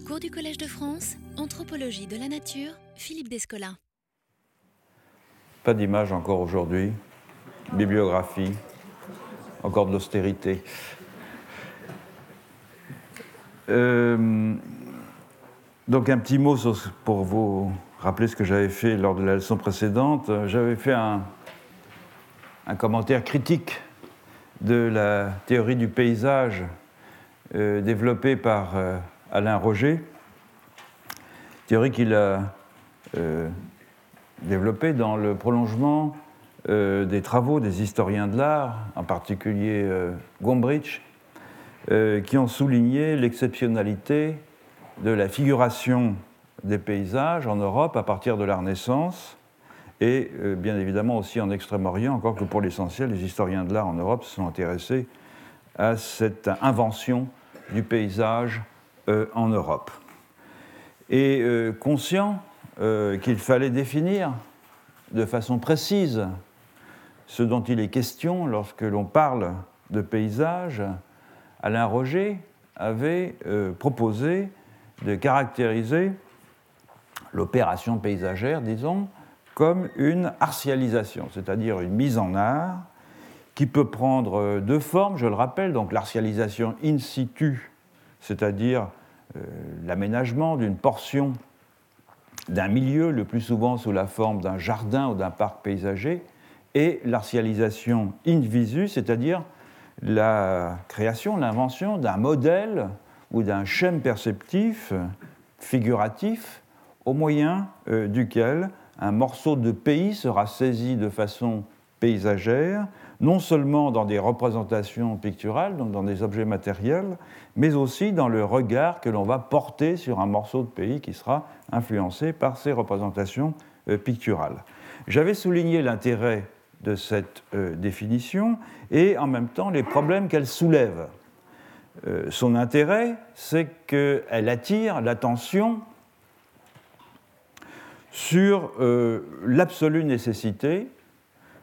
Cours du Collège de France, Anthropologie de la nature, Philippe Descola. Pas d'image encore aujourd'hui. Bibliographie, encore de l'austérité. Euh, donc un petit mot pour vous rappeler ce que j'avais fait lors de la leçon précédente. J'avais fait un, un, commentaire critique de la théorie du paysage euh, développée par euh, Alain Roger, théorie qu'il a euh, développée dans le prolongement euh, des travaux des historiens de l'art, en particulier euh, Gombrich, qui ont souligné l'exceptionnalité de la figuration des paysages en Europe à partir de la Renaissance et bien évidemment aussi en Extrême-Orient, encore que pour l'essentiel, les historiens de l'art en Europe se sont intéressés à cette invention du paysage en Europe. Et conscient qu'il fallait définir de façon précise ce dont il est question lorsque l'on parle de paysage, Alain Roger avait euh, proposé de caractériser l'opération paysagère, disons, comme une artialisation, c'est-à-dire une mise en art qui peut prendre euh, deux formes, je le rappelle, donc l'artialisation in situ, c'est-à-dire euh, l'aménagement d'une portion d'un milieu, le plus souvent sous la forme d'un jardin ou d'un parc paysager, et l'artialisation in visu, c'est-à-dire la création, l'invention d'un modèle ou d'un schème perceptif figuratif au moyen euh, duquel un morceau de pays sera saisi de façon paysagère, non seulement dans des représentations picturales, donc dans des objets matériels, mais aussi dans le regard que l'on va porter sur un morceau de pays qui sera influencé par ces représentations euh, picturales. J'avais souligné l'intérêt de cette euh, définition et en même temps les problèmes qu'elle soulève. Euh, son intérêt, c'est qu'elle attire l'attention sur l'absolue nécessité,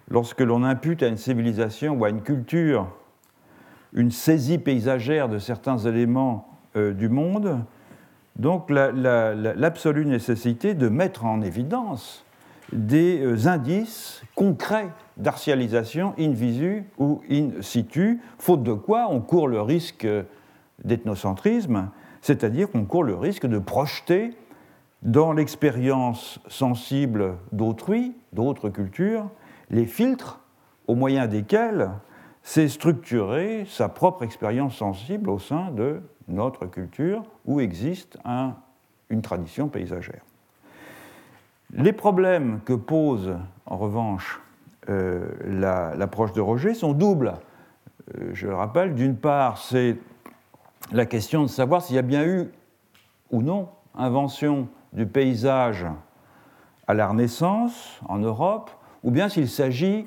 lorsque l'on impute à une civilisation ou à une culture une saisie paysagère de certains éléments du monde, donc l'absolue nécessité de mettre en évidence des indices concrets d'artialisation in visu ou in situ, faute de quoi on court le risque d'ethnocentrisme, c'est-à-dire qu'on court le risque de projeter dans l'expérience sensible d'autrui, d'autres cultures, les filtres au moyen desquels s'est structurée sa propre expérience sensible au sein de notre culture où existe une tradition paysagère. Les problèmes que pose en revanche euh, l'approche de Roger sont doubles. Euh, je le rappelle, d'une part, c'est la question de savoir s'il y a bien eu ou non invention du paysage à la Renaissance en Europe, ou bien s'il s'agit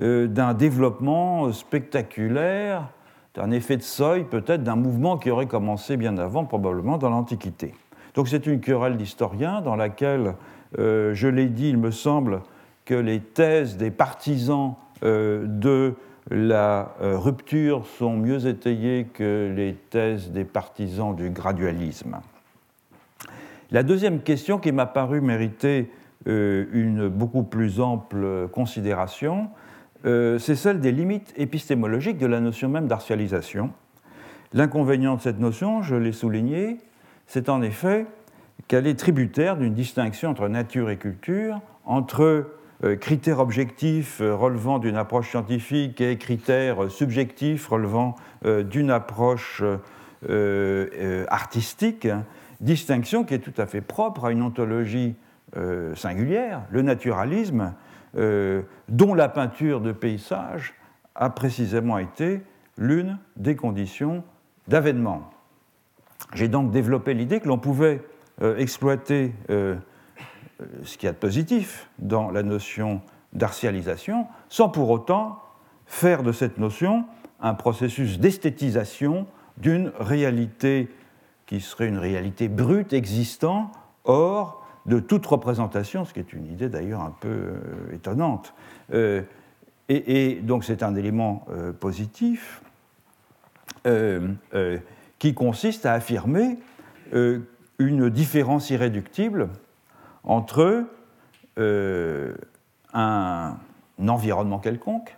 euh, d'un développement spectaculaire, d'un effet de seuil, peut-être d'un mouvement qui aurait commencé bien avant, probablement dans l'Antiquité. Donc c'est une querelle d'historiens dans laquelle, je l'ai dit, il me semble, que les thèses des partisans euh, de la euh, rupture sont mieux étayées que les thèses des partisans du gradualisme. La deuxième question qui m'a paru mériter euh, une beaucoup plus ample considération, c'est celle des limites épistémologiques de la notion même d'artialisation. L'inconvénient de cette notion, je l'ai souligné, c'est en effet qu'elle est tributaire d'une distinction entre nature et culture, entre euh, critères objectifs euh, relevant d'une approche scientifique et critères subjectifs relevant euh, d'une approche artistique, distinction qui est tout à fait propre à une ontologie singulière, le naturalisme, dont la peinture de paysage a précisément été l'une des conditions d'avènement. J'ai donc développé l'idée que l'on pouvait exploiter ce qu'il y a de positif dans la notion d'artialisation, sans pour autant faire de cette notion un processus d'esthétisation d'une réalité qui serait une réalité brute existant hors de toute représentation, ce qui est une idée d'ailleurs un peu euh, étonnante. Euh, et, donc c'est un élément euh, positif qui consiste à affirmer une différence irréductible entre un environnement quelconque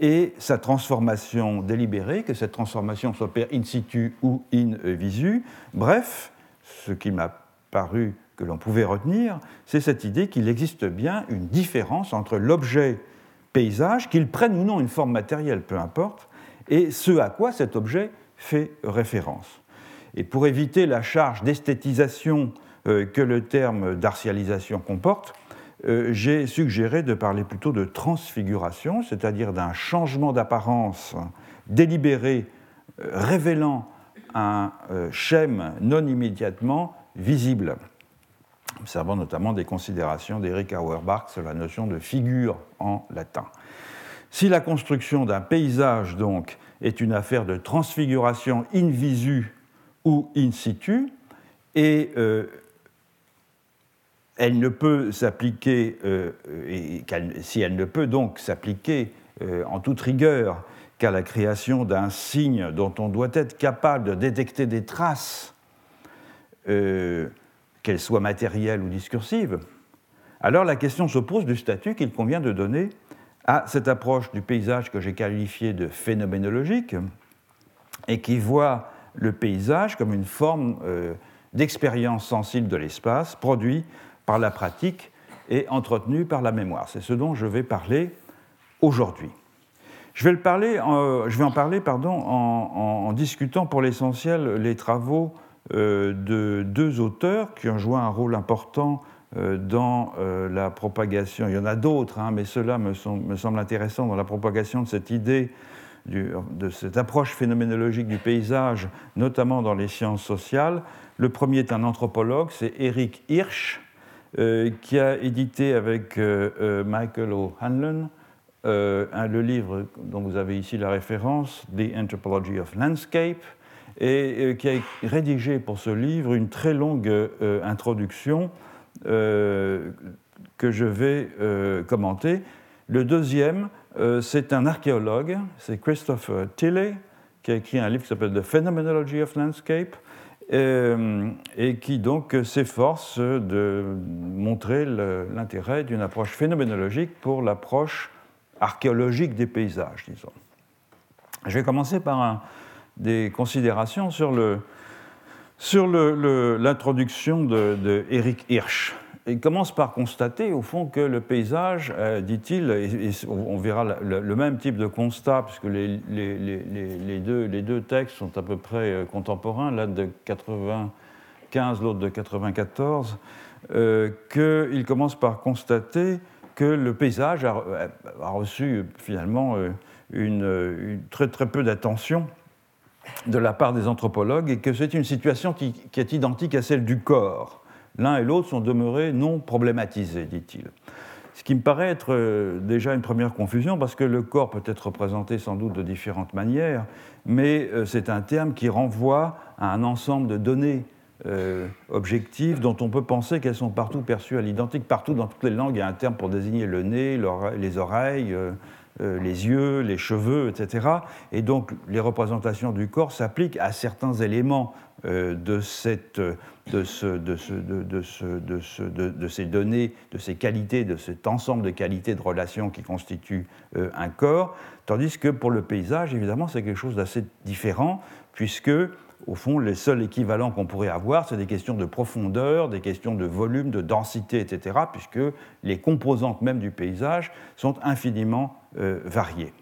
et sa transformation délibérée, que cette transformation s'opère in situ ou in visu. Bref, ce qui m'a paru que l'on pouvait retenir, c'est cette idée qu'il existe bien une différence entre l'objet paysage, qu'il prenne ou non une forme matérielle, peu importe, et ce à quoi cet objet fait référence. Et pour éviter la charge d'esthétisation euh, que le terme d'artialisation comporte, euh, j'ai suggéré de parler plutôt de transfiguration, c'est-à-dire d'un changement d'apparence délibéré euh, révélant un schème non immédiatement visible, observant notamment des considérations d'Eric Auerbach sur la notion de figure en latin. Si la construction d'un paysage, donc, est une affaire de transfiguration in visu ou in situ, et euh, elle ne peut s'appliquer, euh, si elle ne peut donc s'appliquer euh, en toute rigueur qu'à la création d'un signe dont on doit être capable de détecter des traces, qu'elles soient matérielles ou discursives, alors la question se pose du statut qu'il convient de donner à cette approche du paysage que j'ai qualifiée de phénoménologique et qui voit le paysage comme une forme euh, d'expérience sensible de l'espace produit par la pratique et entretenu par la mémoire. C'est ce dont je vais parler aujourd'hui. Je vais, je vais en parler pardon, en, discutant pour l'essentiel les travaux de deux auteurs qui ont joué un rôle important euh, dans euh, la propagation, il y en a d'autres, hein, mais cela me, me, semble intéressant dans la propagation de cette idée, de cette approche phénoménologique du paysage, notamment dans les sciences sociales. Le premier est un anthropologue, c'est Eric Hirsch, euh, qui a édité avec Michael O'Hanlon le livre dont vous avez ici la référence, The Anthropology of Landscape, et qui a rédigé pour ce livre une très longue introduction euh, que je vais euh, commenter. Le deuxième, euh, c'est un archéologue, c'est Christopher Tilley, qui a écrit un livre qui s'appelle The Phenomenology of Landscape, et qui donc s'efforce de montrer l'intérêt d'une approche phénoménologique pour l'approche archéologique des paysages, disons. Je vais commencer par des considérations sur le, sur l'introduction de, Eric Hirsch, il commence par constater, au fond, que le paysage, euh, dit-il, et, on verra le, même type de constat, puisque les, deux, textes sont à peu près euh, contemporains, l'un de 95, l'autre de 94, euh, qu'il commence par constater que le paysage a, reçu finalement une, très, très peu d'attention de la part des anthropologues et que c'est une situation qui, est identique à celle du corps. L'un et l'autre sont demeurés non problématisés, dit-il. Ce qui me paraît être euh, déjà une première confusion, parce que le corps peut être représenté sans doute de différentes manières, mais euh, c'est un terme qui renvoie à un ensemble de données euh, objectives dont on peut penser qu'elles sont partout perçues à l'identique. Partout dans toutes les langues, il y a un terme pour désigner le nez, les oreilles, les yeux, les cheveux, etc. Et donc les représentations du corps s'appliquent à certains éléments de, ces données, de ces qualités, de cet ensemble de qualités de relations qui constituent euh, un corps, tandis que pour le paysage, évidemment, c'est quelque chose d'assez différent, puisque au fond, les seuls équivalents qu'on pourrait avoir, c'est des questions de profondeur, des questions de volume, de densité, etc., puisque les composantes même du paysage sont infiniment euh, variées.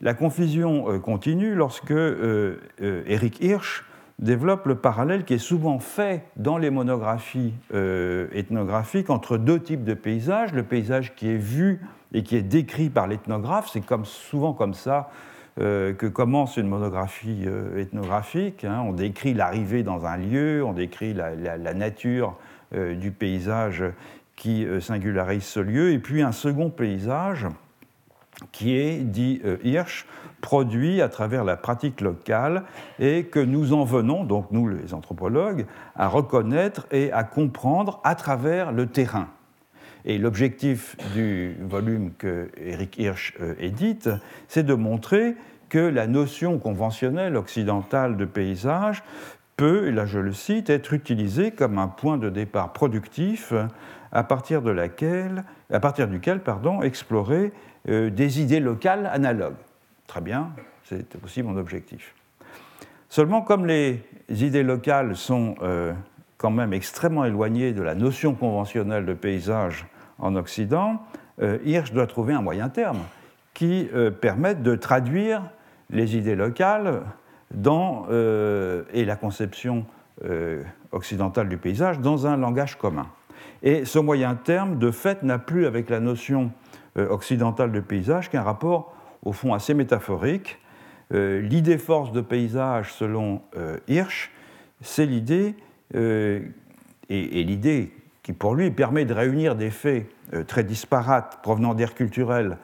La confusion euh, continue lorsque euh, Eric Hirsch développe le parallèle qui est souvent fait dans les monographies ethnographiques entre deux types de paysages. Le paysage qui est vu et qui est décrit par l'ethnographe, c'est comme, souvent comme ça euh, que commence une monographie euh, ethnographique. Hein. On décrit l'arrivée dans un lieu, on décrit la, nature euh, du paysage qui singularise ce lieu, et puis un second paysage qui est, dit Hirsch, produit à travers la pratique locale et que nous en venons, donc nous les anthropologues, à reconnaître et à comprendre à travers le terrain. Et l'objectif du volume que Eric Hirsch euh, édite, c'est de montrer que la notion conventionnelle occidentale de paysage peut, et là je le cite, être utilisé comme un point de départ productif à partir, de laquelle, à partir duquel pardon, explorer euh, des idées locales analogues. Très bien, c'est aussi mon objectif. Seulement, comme les idées locales sont euh, quand même extrêmement éloignées de la notion conventionnelle de paysage en Occident, euh, Hirsch doit trouver un moyen terme qui permette de traduire les idées locales dans, et la conception occidentale du paysage dans un langage commun. Et ce moyen terme, de fait, n'a plus avec la notion occidentale de paysage qu'un rapport au fond assez métaphorique. Euh, l'idée force de paysage, selon euh, Hirsch, c'est l'idée, euh, et, l'idée qui pour lui permet de réunir des faits très disparates provenant d'aires culturelles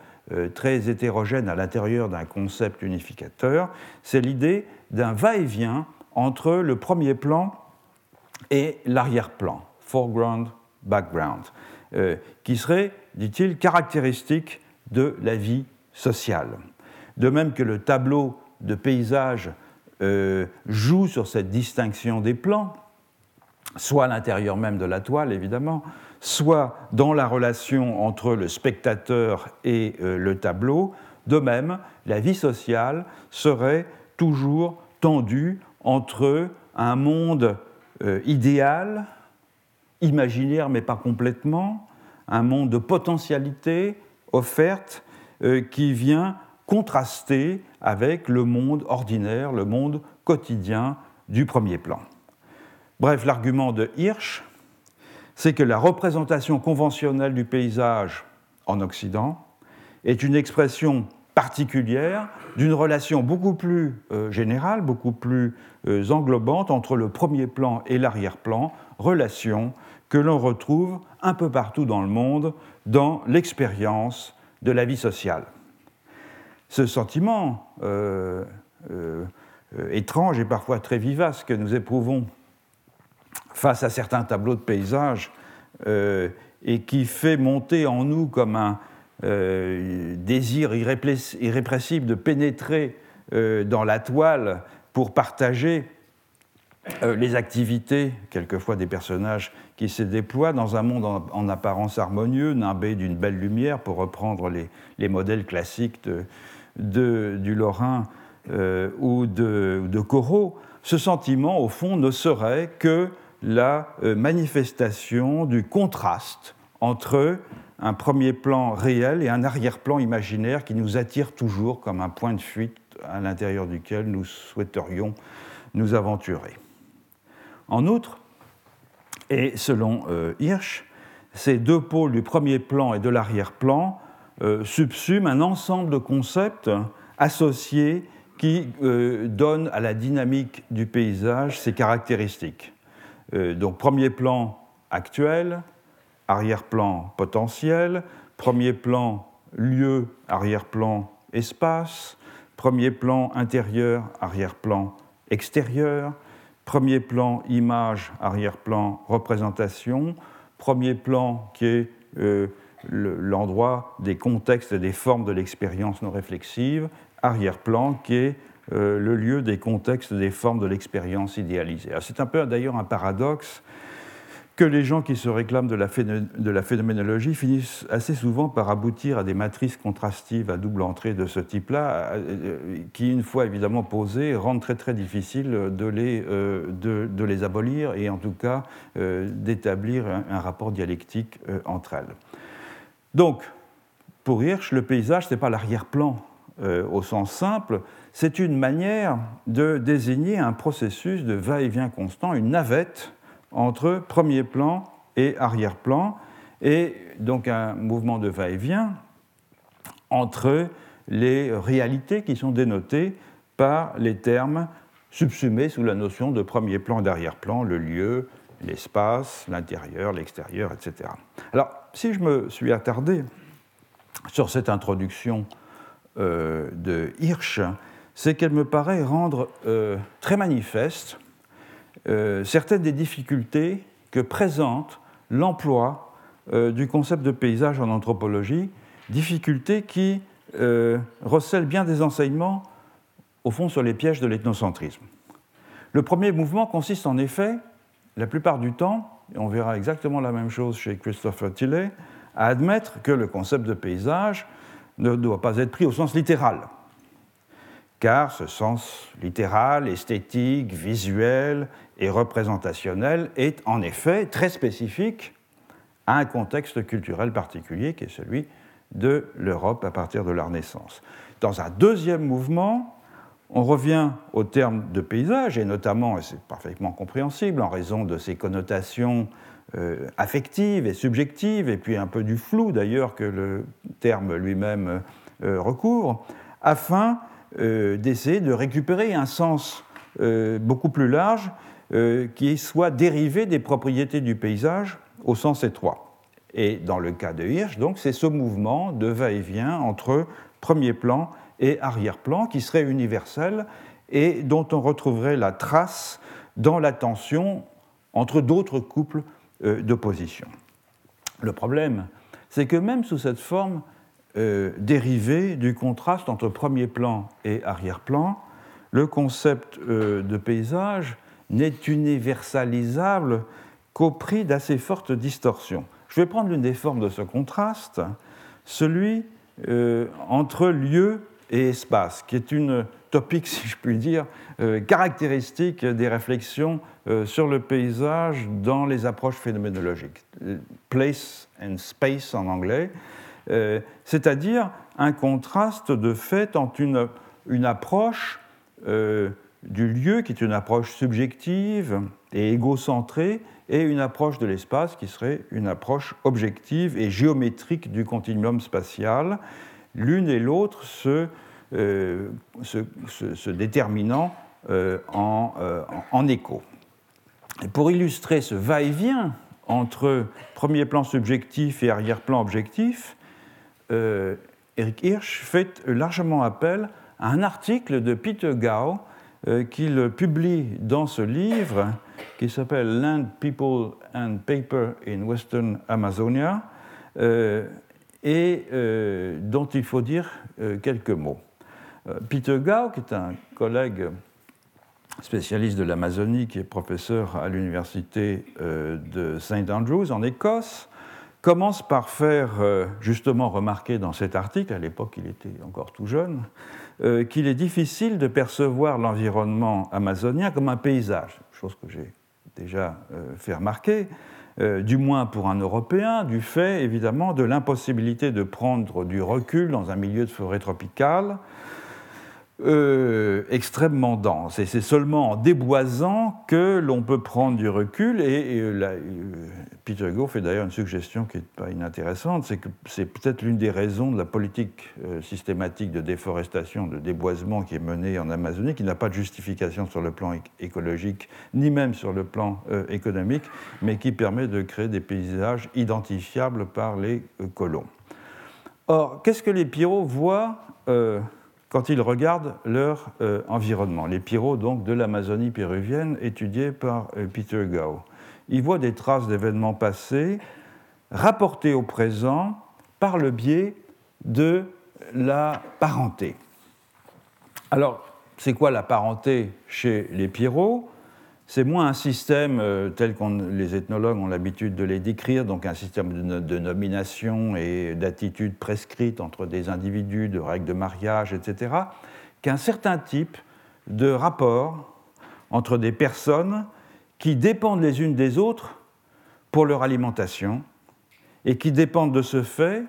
très hétérogènes à l'intérieur d'un concept unificateur, c'est l'idée d'un va-et-vient entre le premier plan et l'arrière-plan, foreground, background, qui serait, dit-il, caractéristique de la vie sociale. De même que le tableau de paysage euh, joue sur cette distinction des plans, soit à l'intérieur même de la toile, évidemment, soit dans la relation entre le spectateur et euh, le tableau, de même, la vie sociale serait toujours tendue entre un monde euh, idéal, imaginaire mais pas complètement, un monde de potentialité offerte euh, qui vient contraster avec le monde ordinaire, le monde quotidien du premier plan. Bref, l'argument de Hirsch, c'est que la représentation conventionnelle du paysage en Occident est une expression particulière d'une relation beaucoup plus euh, générale, beaucoup plus euh, englobante entre le premier plan et l'arrière-plan, relation que l'on retrouve un peu partout dans le monde dans l'expérience de la vie sociale. Ce sentiment euh, étrange et parfois très vivace que nous éprouvons face à certains tableaux de paysages euh, et qui fait monter en nous comme un désir irrépressible de pénétrer dans la toile pour partager euh, les activités, quelquefois des personnages qui se déploient dans un monde en, apparence harmonieux, nimbé d'une belle lumière, pour reprendre les, modèles classiques du Lorrain euh, ou de, de, Corot, ce sentiment, au fond, ne serait que la euh, manifestation du contraste entre un premier plan réel et un arrière-plan imaginaire qui nous attire toujours comme un point de fuite à l'intérieur duquel nous souhaiterions nous aventurer. En outre, et selon euh, Hirsch, ces deux pôles du premier plan et de l'arrière-plan euh, subsument un ensemble de concepts associés qui donnent à la dynamique du paysage ses caractéristiques. Donc premier plan actuel, arrière-plan potentiel, premier plan lieu, arrière-plan espace, premier plan intérieur, arrière-plan extérieur, Premier plan, image, arrière-plan, représentation. Premier plan qui est euh, l'endroit des contextes et des formes de l'expérience non réflexive. Arrière-plan qui est euh, le lieu des contextes des formes de l'expérience idéalisée. C'est un peu d'ailleurs un paradoxe que les gens qui se réclament de la, phénoménologie finissent assez souvent par aboutir à des matrices contrastives à double entrée de ce type-là, qui, une fois évidemment posées, rendent très très difficile de les, euh, abolir et en tout cas euh, d'établir un, rapport dialectique entre elles. Donc, pour Hirsch, le paysage, ce n'est pas l'arrière-plan au sens simple, c'est une manière de désigner un processus de va-et-vient constant, une navette entre premier plan et arrière-plan, et donc un mouvement de va-et-vient entre les réalités qui sont dénotées par les termes subsumés sous la notion de premier plan d'arrière-plan, le lieu, l'espace, l'intérieur, l'extérieur, etc. Alors, si je me suis attardé sur cette introduction euh, de Hirsch, c'est qu'elle me paraît rendre euh, très manifeste euh, certaines des difficultés que présente l'emploi euh, du concept de paysage en anthropologie, difficultés qui recèlent bien des enseignements, au fond, sur les pièges de l'ethnocentrisme. Le premier mouvement consiste en effet, la plupart du temps, et on verra exactement la même chose chez Christopher Tilley, à admettre que le concept de paysage ne doit pas être pris au sens littéral, car ce sens littéral, esthétique, visuel et représentationnel est en effet très spécifique à un contexte culturel particulier qui est celui de l'Europe à partir de la Renaissance. Dans un deuxième mouvement, on revient au terme de paysage, et notamment, et c'est parfaitement compréhensible, en raison de ses connotations euh, affectives et subjectives, et puis un peu du flou d'ailleurs que le terme lui-même euh, recouvre, afin d'essayer de récupérer un sens beaucoup plus large qui soit dérivé des propriétés du paysage au sens étroit. Et dans le cas de Hirsch, donc, c'est ce mouvement de va-et-vient entre premier plan et arrière-plan qui serait universel et dont on retrouverait la trace dans la tension entre d'autres couples euh, d'opposition. Le problème, c'est que même sous cette forme euh, dérivée du contraste entre premier plan et arrière-plan, le concept euh, de paysage n'est universalisable qu'au prix d'assez fortes distorsions. Je vais prendre l'une des formes de ce contraste, celui entre lieu et espace, qui est une topique, si je puis dire, euh, caractéristique des réflexions euh, sur le paysage dans les approches phénoménologiques. Place and space en anglais, euh, c'est-à-dire un contraste de fait entre une, approche du lieu, qui est une approche subjective et égocentrée, et une approche de l'espace qui serait une approche objective et géométrique du continuum spatial, l'une et l'autre se, euh, se, déterminant euh, euh, en, écho. pour illustrer ce va-et-vient entre premier plan subjectif et arrière-plan objectif, Eric Hirsch fait largement appel à un article de Peter Gao qu'il publie dans ce livre qui s'appelle Land, People and Paper in Western Amazonia et euh, dont il faut dire euh, quelques mots. Euh, Peter Gao, qui est un collègue spécialiste de l'Amazonie, qui est professeur à l'université de St. Andrews en Écosse, commence par faire justement remarquer dans cet article, à l'époque il était encore tout jeune, qu'il est difficile de percevoir l'environnement amazonien comme un paysage, chose que j'ai déjà fait remarquer, euh, du moins pour un Européen, du fait évidemment de l'impossibilité de prendre du recul dans un milieu de forêt tropicale euh, extrêmement dense. Et c'est seulement en déboisant que l'on peut prendre du recul. Et, euh, euh, Peter Go fait d'ailleurs une suggestion qui n'est pas inintéressante, c'est que c'est peut-être l'une des raisons de la politique systématique de déforestation, de déboisement qui est menée en Amazonie, qui n'a pas de justification sur le plan écologique, ni même sur le plan économique, mais qui permet de créer des paysages identifiables par les colons. Or, qu'est-ce que les Pierrots voient quand ils regardent leur euh, environnement. Les pyros donc de l'Amazonie péruvienne étudiés par euh, Peter Gao. Ils voient des traces d'événements passés rapportés au présent par le biais de la parenté. Alors, c'est quoi la parenté chez les pyros c'est moins un système euh, tel que les ethnologues ont l'habitude de les décrire, donc un système de, nomination et d'attitude prescrite entre des individus, de règles de mariage, etc., qu'un certain type de rapport entre des personnes qui dépendent les unes des autres pour leur alimentation et qui dépendent de ce fait,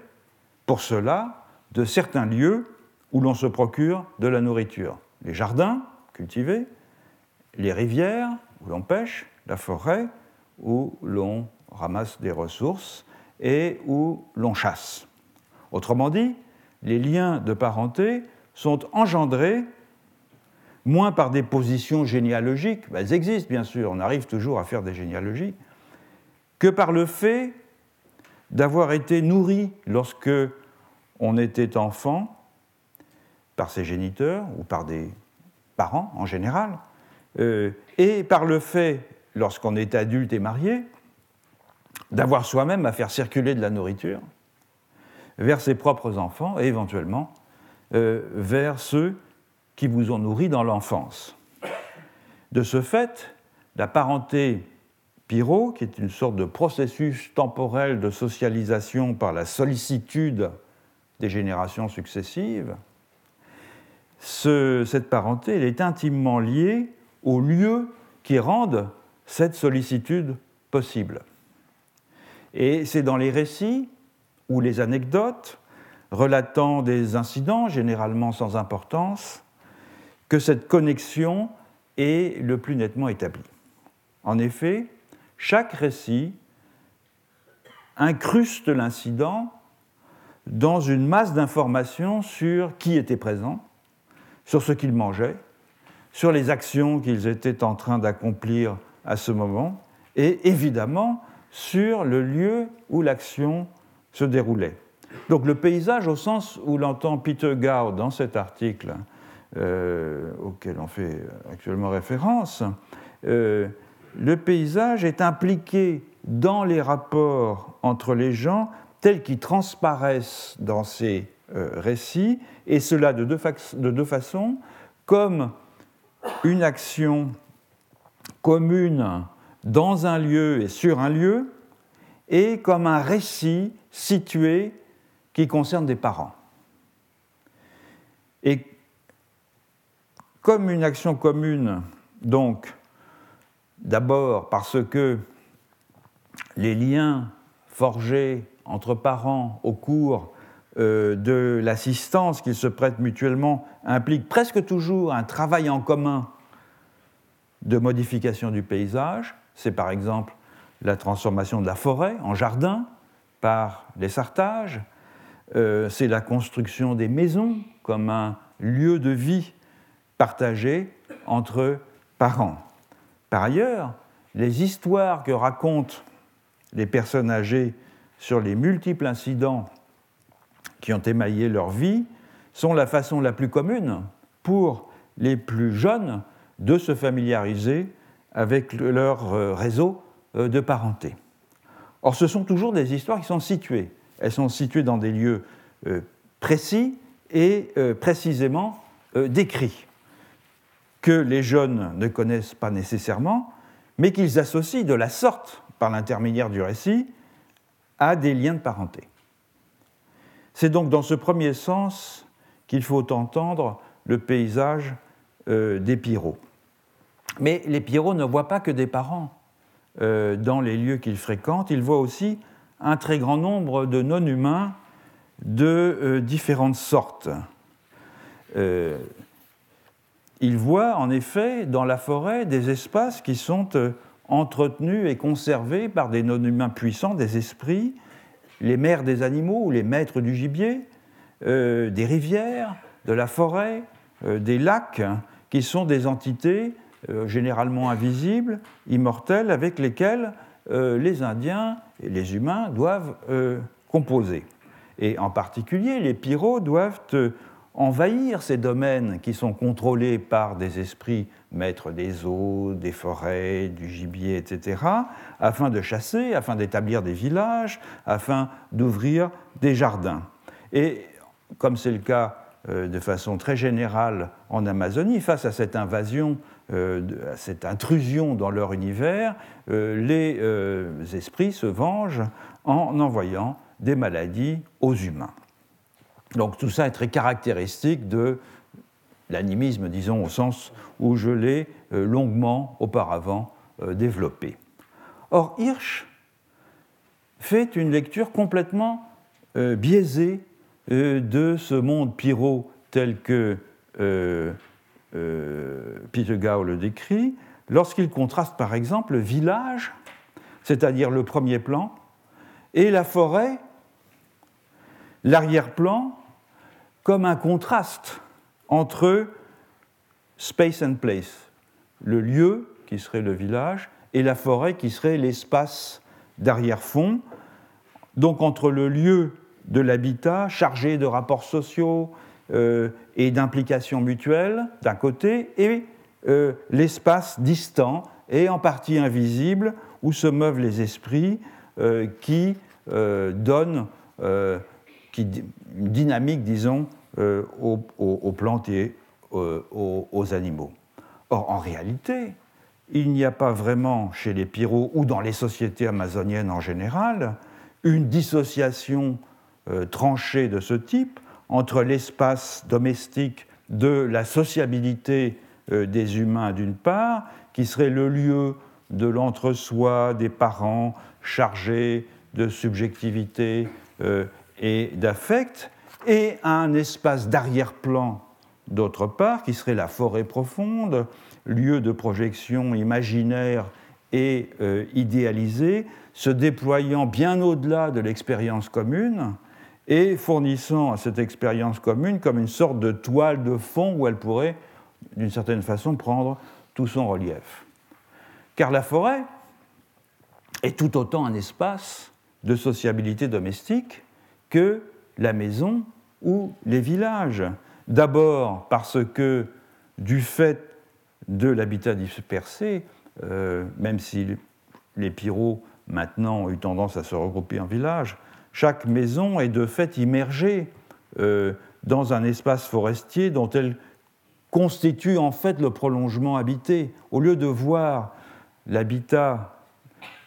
pour cela, de certains lieux où l'on se procure de la nourriture. Les jardins cultivés, les rivières, où l'on pêche, la forêt, où l'on ramasse des ressources et où l'on chasse. Autrement dit, les liens de parenté sont engendrés moins par des positions généalogiques, ben, elles existent bien sûr, on arrive toujours à faire des généalogies, que par le fait d'avoir été nourri lorsque on était enfant par ses géniteurs ou par des parents en général, euh, et par le fait, lorsqu'on est adulte et marié, d'avoir soi-même à faire circuler de la nourriture vers ses propres enfants et éventuellement euh, vers ceux qui vous ont nourri dans l'enfance. De ce fait, la parenté pyro, qui est une sorte de processus temporel de socialisation par la sollicitude des générations successives, cette parenté elle est intimement liée aux lieux qui rendent cette sollicitude possible. Et c'est dans les récits ou les anecdotes relatant des incidents, généralement sans importance, que cette connexion est le plus nettement établie. En effet, chaque récit incruste l'incident dans une masse d'informations sur qui était présent, sur ce qu'ils mangeaient, sur les actions qu'ils étaient en train d'accomplir à ce moment, et évidemment sur le lieu où l'action se déroulait. Donc le paysage au sens où l'entend Peter Gao dans cet article euh, auquel on fait actuellement référence, euh, le paysage est impliqué dans les rapports entre les gens tels qu'ils transparaissent dans ces euh, récits, et cela de deux, de deux, façons, comme une action commune dans un lieu et sur un lieu, et comme un récit situé qui concerne des parents. Et comme une action commune, donc, d'abord parce que les liens forgés entre parents au cours euh, de l'assistance qu'ils se prêtent mutuellement impliquent presque toujours un travail en commun de modification du paysage. C'est par exemple la transformation de la forêt en jardin par les sartages, euh, c'est la construction des maisons comme un lieu de vie partagé entre parents. Par ailleurs, les histoires que racontent les personnes âgées sur les multiples incidents qui ont émaillé leur vie sont la façon la plus commune pour les plus jeunes de se familiariser avec leur euh, réseau euh, de parenté. Or, ce sont toujours des histoires qui sont situées. Elles sont situées dans des lieux euh, précis et précisément décrits, que les jeunes ne connaissent pas nécessairement, mais qu'ils associent de la sorte, par l'intermédiaire du récit, à des liens de parenté. C'est donc dans ce premier sens qu'il faut entendre le paysage euh, des Pyros. Mais les Pyros ne voient pas que des parents euh, dans les lieux qu'ils fréquentent, ils voient aussi un très grand nombre de non-humains de euh, différentes sortes. ils voient en effet dans la forêt des espaces qui sont entretenus et conservés par des non-humains puissants, des esprits, les mères des animaux les maîtres du gibier, euh, des rivières, de la forêt, euh, des lacs, hein, qui sont des entités euh, généralement invisibles, immortelles, avec lesquelles les Indiens et les humains doivent composer. Et en particulier, les pyros doivent envahir ces domaines qui sont contrôlés par des esprits maîtres des eaux, des forêts, du gibier, etc., afin de chasser, afin d'établir des villages, afin d'ouvrir des jardins. Et comme c'est le cas euh, de façon très générale en Amazonie, face à cette invasion, euh, à cette intrusion dans leur univers, euh, les esprits se vengent en envoyant des maladies aux humains. Donc tout ça est très caractéristique de l'animisme, disons, au sens où je l'ai euh, longuement auparavant euh, développé. Or, Hirsch fait une lecture complètement euh, biaisée de ce monde pyro tel que Peter le décrit, lorsqu'il contraste par exemple le village, c'est-à-dire le premier plan, et la forêt, l'arrière-plan, comme un contraste entre space and place, le lieu qui serait le village, et la forêt qui serait l'espace d'arrière-fond, donc entre le lieu de l'habitat chargé de rapports sociaux euh, et d'implications mutuelles d'un côté, et euh, l'espace distant et en partie invisible où se meuvent les esprits euh, qui donnent dynamique, disons, euh, aux, plantes et euh, aux, animaux. Or, en réalité, il n'y a pas vraiment chez les pyros ou dans les sociétés amazoniennes en général une dissociation euh, tranchée de ce type entre l'espace domestique de la sociabilité euh, des humains d'une part, qui serait le lieu de l'entre-soi des parents chargés de subjectivité euh, et d'affect, et un espace d'arrière-plan d'autre part, qui serait la forêt profonde, lieu de projection imaginaire et euh, idéalisée, se déployant bien au-delà de l'expérience commune et fournissant à cette expérience commune comme une sorte de toile de fond où elle pourrait, d'une certaine façon, prendre tout son relief. Car la forêt est tout autant un espace de sociabilité domestique que la maison ou les villages. D'abord parce que, du fait de l'habitat dispersé, euh, même si les pyros maintenant ont eu tendance à se regrouper en villages, chaque maison est de fait immergée euh, dans un espace forestier dont elle constitue en fait le prolongement habité. Au lieu de voir l'habitat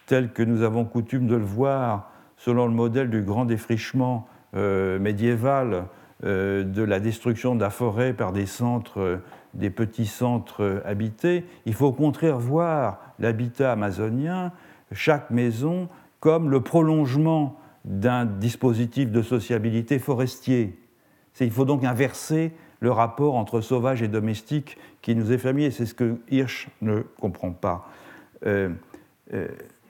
tel que nous avons coutume de le voir selon le modèle du grand défrichement euh, médiéval, euh, de la destruction de la forêt par des centres, des petits centres habités, il faut au contraire voir l'habitat amazonien, chaque maison, comme le prolongement d'un dispositif de sociabilité forestier. Il faut donc inverser le rapport entre sauvage et domestique qui nous est familier. C'est ce que Hirsch ne comprend pas. Euh, euh,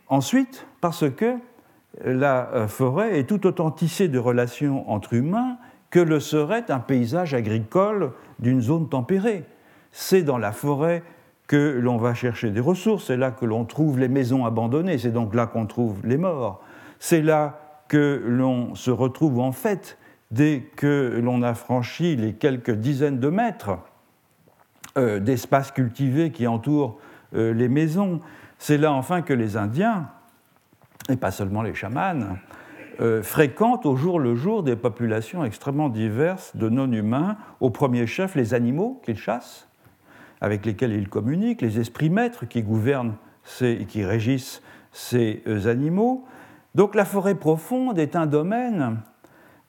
ensuite, parce que la euh, forêt est tout autant tissée de relations entre humains que le serait un paysage agricole d'une zone tempérée. C'est dans la forêt que l'on va chercher des ressources, c'est là que l'on trouve les maisons abandonnées, c'est donc là qu'on trouve les morts. C'est là que l'on se retrouve en fait dès que l'on a franchi les quelques dizaines de mètres euh, d'espace cultivé qui entourent euh, les maisons. C'est là enfin que les Indiens, et pas seulement les chamans, euh, fréquentent au jour le jour des populations extrêmement diverses de non-humains, au premier chef les animaux qu'ils chassent, avec lesquels ils communiquent, les esprits maîtres qui gouvernent et qui régissent ces animaux, donc la forêt profonde est un domaine,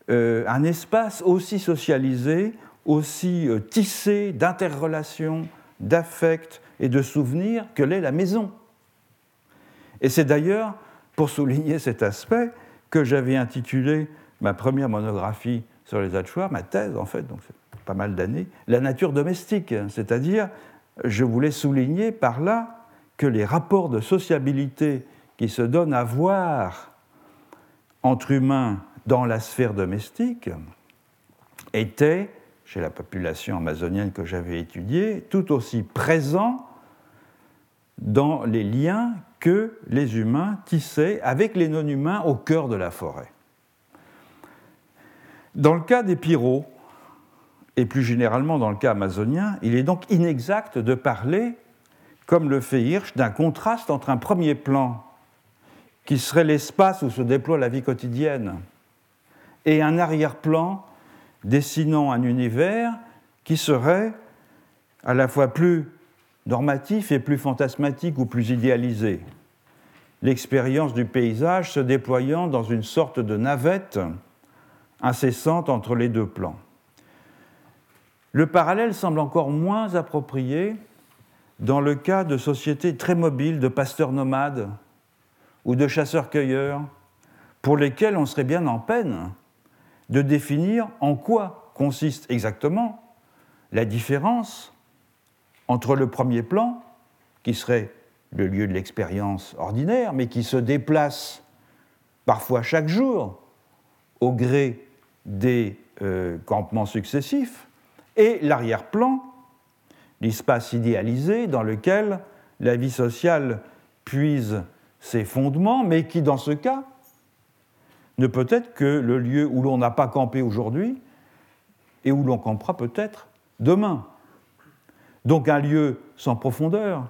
euh, un espace aussi socialisé, aussi euh, tissé d'interrelations, d'affects et de souvenirs que l'est la maison. Et c'est d'ailleurs pour souligner cet aspect que j'avais intitulé ma première monographie sur les Hatchoirs, ma thèse en fait, donc c'est pas mal d'années, La nature domestique, c'est-à-dire je voulais souligner par là que les rapports de sociabilité qui se donnent à voir entre humains dans la sphère domestique était, chez la population amazonienne que j'avais étudiée, tout aussi présent dans les liens que les humains tissaient avec les non-humains au cœur de la forêt. Dans le cas des pyros, et plus généralement dans le cas amazonien, il est donc inexact de parler, comme le fait Hirsch, d'un contraste entre un premier plan qui serait l'espace où se déploie la vie quotidienne, et un arrière-plan dessinant un univers qui serait à la fois plus normatif et plus fantasmatique ou plus idéalisé. L'expérience du paysage se déployant dans une sorte de navette incessante entre les deux plans. Le parallèle semble encore moins approprié dans le cas de sociétés très mobiles de pasteurs nomades ou de chasseurs-cueilleurs, pour lesquels on serait bien en peine de définir en quoi consiste exactement la différence entre le premier plan, qui serait le lieu de l'expérience ordinaire, mais qui se déplace parfois chaque jour au gré des euh, campements successifs, et l'arrière-plan, l'espace idéalisé dans lequel la vie sociale puise ses fondements, mais qui, dans ce cas, ne peut être que le lieu où l'on n'a pas campé aujourd'hui et où l'on campera peut-être demain. Donc un lieu sans profondeur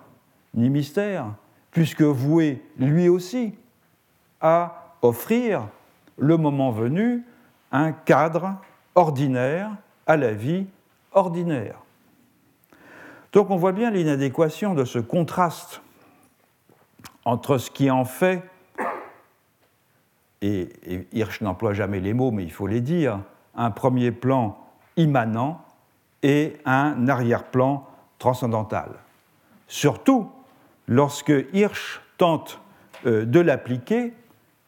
ni mystère, puisque voué lui aussi à offrir, le moment venu, un cadre ordinaire à la vie ordinaire. Donc on voit bien l'inadéquation de ce contraste entre ce qui en fait, et, Hirsch n'emploie jamais les mots, mais il faut les dire, un premier plan immanent et un arrière-plan transcendantal. Surtout lorsque Hirsch tente euh, de l'appliquer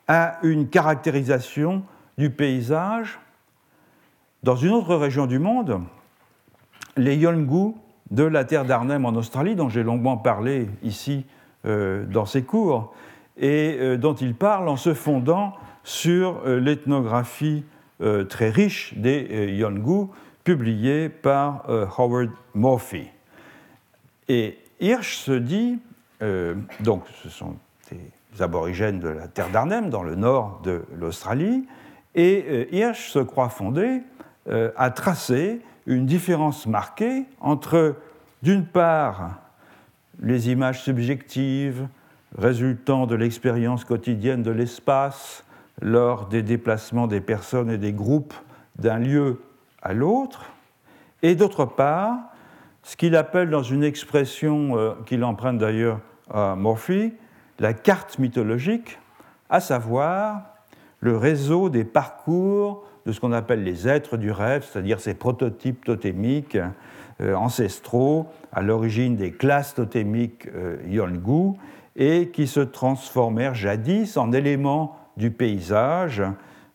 à une caractérisation du paysage dans une autre région du monde, les Yolngu de la terre d'Arnhem en Australie, dont j'ai longuement parlé ici euh, dans ces cours, et euh, dont il parle en se fondant sur l'ethnographie très riche des Yolngu, publiée par Howard Murphy. Et Hirsch se dit, donc ce sont des aborigènes de la terre d'Arnhem, dans le nord de l'Australie, et euh, Hirsch se croit fondé euh, à tracer une différence marquée entre, d'une part, les images subjectives résultant de l'expérience quotidienne de l'espace lors des déplacements des personnes et des groupes d'un lieu à l'autre, et d'autre part, ce qu'il appelle dans une expression euh, qu'il emprunte d'ailleurs à Murphy, la carte mythologique, à savoir le réseau des parcours de ce qu'on appelle les êtres du rêve, c'est-à-dire ces prototypes totémiques euh, ancestraux à l'origine des classes totémiques euh, Yolngu et qui se transformèrent jadis en éléments du paysage,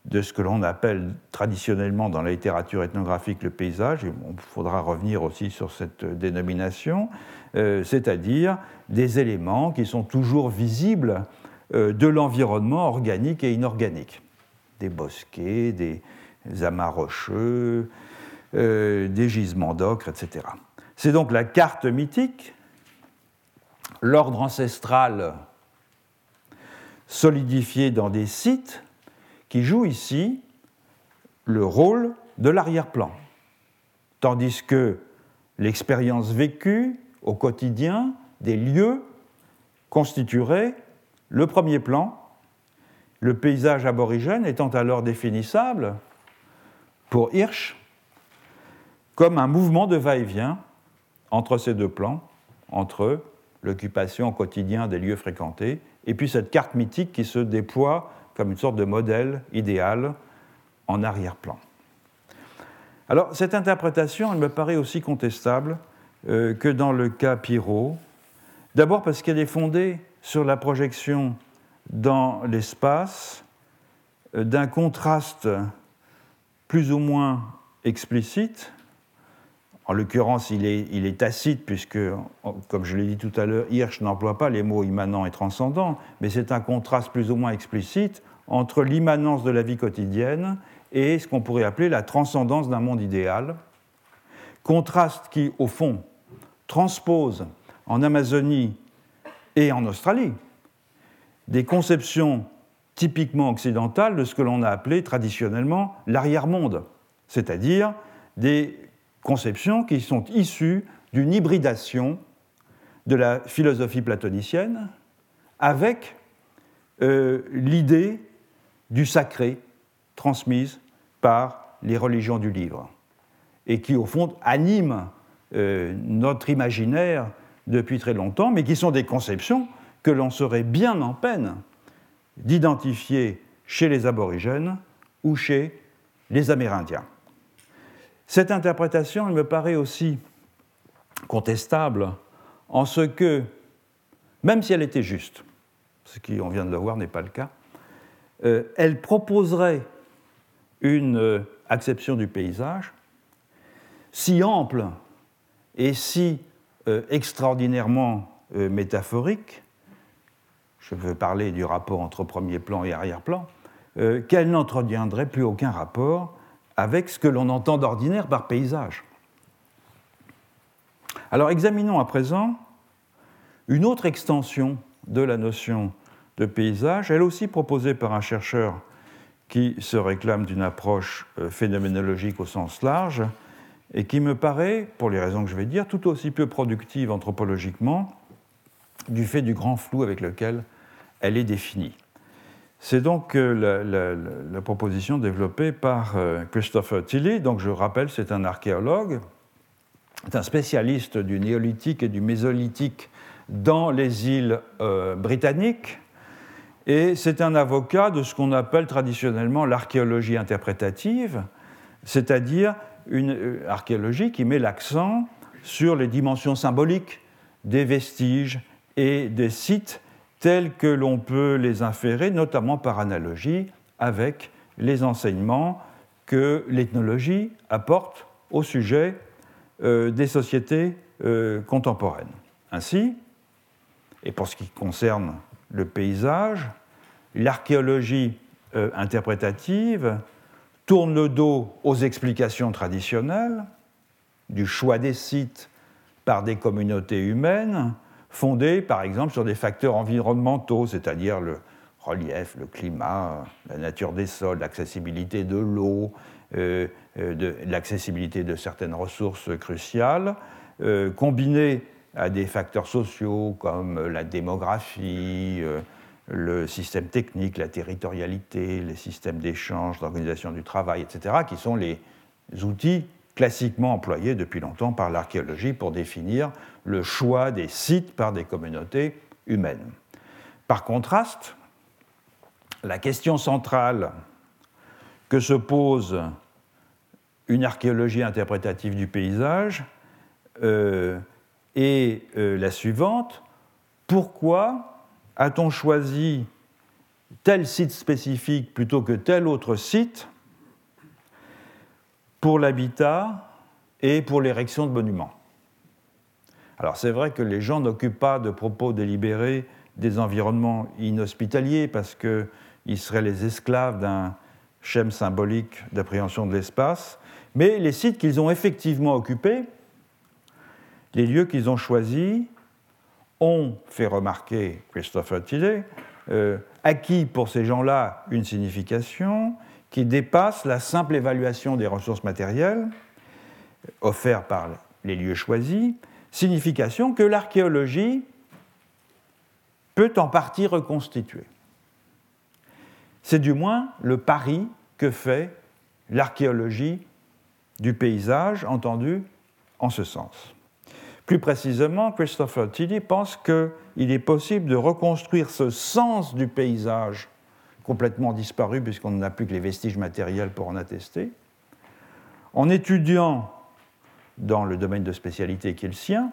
de ce que l'on appelle traditionnellement dans la littérature ethnographique le paysage, il faudra revenir aussi sur cette dénomination, euh, c'est-à-dire des éléments qui sont toujours visibles euh, de l'environnement organique et inorganique. Des bosquets, des amas rocheux, euh, des gisements d'ocre, etc. C'est donc la carte mythique, l'ordre ancestral solidifié dans des sites qui joue ici le rôle de l'arrière-plan. Tandis que l'expérience vécue au quotidien des lieux constituerait le premier plan, le paysage aborigène étant alors définissable pour Hirsch comme un mouvement de va-et-vient entre ces deux plans, entre l'occupation au quotidien des lieux fréquentés et puis cette carte mythique qui se déploie comme une sorte de modèle idéal en arrière-plan. Alors cette interprétation, elle me paraît aussi contestable euh, que dans le cas Pirot, d'abord parce qu'elle est fondée sur la projection dans l'espace euh, d'un contraste plus ou moins explicite. En l'occurrence, il est, tacite, puisque, comme je l'ai dit tout à l'heure, Hirsch n'emploie pas les mots immanent et transcendant, mais c'est un contraste plus ou moins explicite entre l'immanence de la vie quotidienne et ce qu'on pourrait appeler la transcendance d'un monde idéal. Contraste qui, au fond, transpose en Amazonie et en Australie des conceptions typiquement occidentales de ce que l'on a appelé traditionnellement l'arrière-monde, c'est-à-dire des conceptions qui sont issues d'une hybridation de la philosophie platonicienne avec euh, l'idée du sacré transmise par les religions du livre et qui au fond animent euh, notre imaginaire depuis très longtemps, mais qui sont des conceptions que l'on serait bien en peine d'identifier chez les aborigènes ou chez les Amérindiens. Cette interprétation me paraît aussi contestable en ce que, même si elle était juste, ce qui, on vient de le voir, n'est pas le cas, euh, elle proposerait une euh, acception du paysage si ample et si euh, extraordinairement métaphorique, je veux parler du rapport entre premier plan et arrière-plan, qu'elle n'entretiendrait plus aucun rapport avec ce que l'on entend d'ordinaire par paysage. Alors examinons à présent une autre extension de la notion de paysage, elle aussi proposée par un chercheur qui se réclame d'une approche euh, phénoménologique au sens large, et qui me paraît, pour les raisons que je vais dire, tout aussi peu productive anthropologiquement du fait du grand flou avec lequel elle est définie. C'est donc euh, la, proposition développée par euh, Christopher Tilley, donc je rappelle, c'est un archéologue un spécialiste du néolithique et du mésolithique dans les îles euh, britanniques. Et c'est un avocat de ce qu'on appelle traditionnellement l'archéologie interprétative, c'est-à-dire une archéologie qui met l'accent sur les dimensions symboliques des vestiges et des sites tels que l'on peut les inférer, notamment par analogie avec les enseignements que l'ethnologie apporte au sujet euh, des sociétés euh, contemporaines. Ainsi, et pour ce qui concerne le paysage, l'archéologie euh, interprétative tourne le dos aux explications traditionnelles du choix des sites par des communautés humaines fondées par exemple sur des facteurs environnementaux, c'est-à-dire le relief, le climat, la nature des sols, l'accessibilité de l'eau, euh, euh, l'accessibilité de certaines ressources cruciales, euh, combinés à des facteurs sociaux comme la démographie, le système technique, la territorialité, les systèmes d'échange, d'organisation du travail, etc., qui sont les outils classiquement employés depuis longtemps par l'archéologie pour définir le choix des sites par des communautés humaines. Par contraste, la question centrale que se pose une archéologie interprétative du paysage euh, est euh, la suivante. Pourquoi a-t-on choisi tel site spécifique plutôt que tel autre site pour l'habitat et pour l'érection de monuments? Alors c'est vrai que les gens n'occupent pas de propos délibérés des environnements inhospitaliers parce qu'ils seraient les esclaves d'un schème symbolique d'appréhension de l'espace, mais les sites qu'ils ont effectivement occupés, les lieux qu'ils ont choisis, ont fait remarquer Christopher Tillet, euh, acquis pour ces gens-là une signification qui dépasse la simple évaluation des ressources matérielles offertes par les lieux choisis, signification que l'archéologie peut en partie reconstituer. C'est du moins le pari que fait l'archéologie du paysage, entendu en ce sens. Plus précisément, Christopher Tilly pense qu'il est possible de reconstruire ce sens du paysage complètement disparu puisqu'on n'a plus que les vestiges matériels pour en attester, en étudiant dans le domaine de spécialité qui est le sien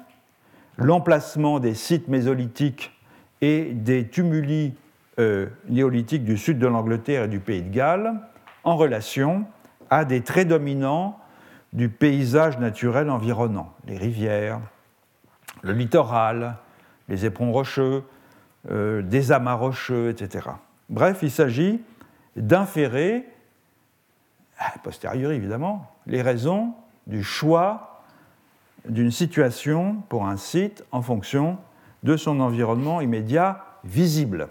l'emplacement des sites mésolithiques et des tumuli euh, néolithiques du sud de l'Angleterre et du pays de Galles en relation à des traits dominants du paysage naturel environnant, les rivières, le littoral, les éperons rocheux, euh, des amas rocheux, etc. Bref, il s'agit d'inférer, a posteriori évidemment, les raisons du choix d'une situation pour un site en fonction de son environnement immédiat visible,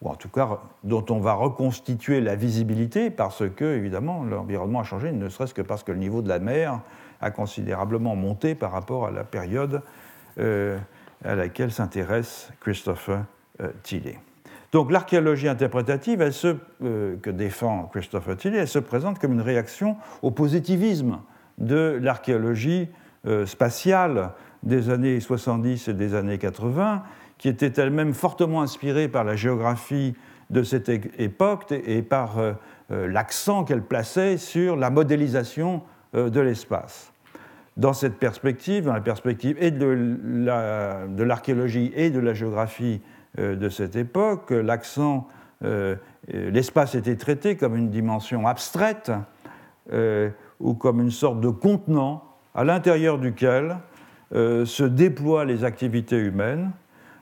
ou en tout cas dont on va reconstituer la visibilité parce que, évidemment, l'environnement a changé, ne serait-ce que parce que le niveau de la mer a considérablement monté par rapport à la période euh, à laquelle s'intéresse Christopher euh, Tilly. Donc l'archéologie interprétative, euh, que défend Christopher Tilly, elle se présente comme une réaction au positivisme de l'archéologie spatiale des années 70 et des années 80, qui était elle-même fortement inspirée par la géographie de cette époque et par l'accent qu'elle plaçait sur la modélisation de l'espace. Dans cette perspective, dans la perspective et de l'archéologie et de la géographie euh, de cette époque, l'accent, euh, euh, l'espace était traité comme une dimension abstraite ou comme une sorte de contenant à l'intérieur duquel se déploient les activités humaines,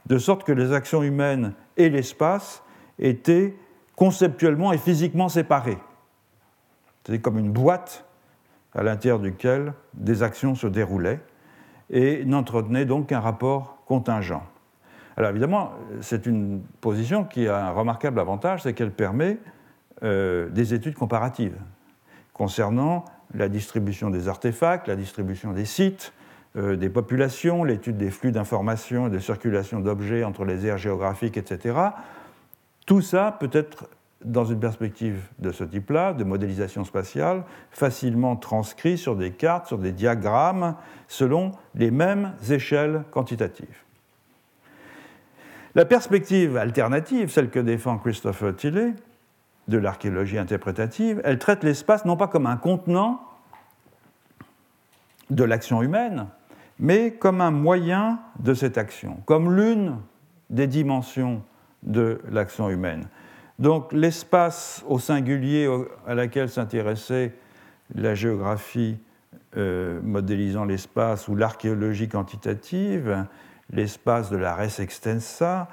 de sorte que les actions humaines et l'espace étaient conceptuellement et physiquement séparés. C'était comme une boîte à l'intérieur duquel des actions se déroulaient et n'entretenaient donc qu'un rapport contingent. Alors évidemment, c'est une position qui a un remarquable avantage, c'est qu'elle permet euh, des études comparatives concernant la distribution des artefacts, la distribution des sites, euh, des populations, l'étude des flux d'informations et de circulation d'objets entre les aires géographiques, etc. Tout ça peut être dans une perspective de ce type-là, de modélisation spatiale, facilement transcrit sur des cartes, sur des diagrammes, selon les mêmes échelles quantitatives. La perspective alternative, celle que défend Christopher Tilley, de l'archéologie interprétative, elle traite l'espace non pas comme un contenant de l'action humaine, mais comme un moyen de cette action, comme l'une des dimensions de l'action humaine. Donc l'espace au singulier à laquelle s'intéressait la géographie euh, modélisant l'espace ou l'archéologie quantitative, l'espace de la res extensa,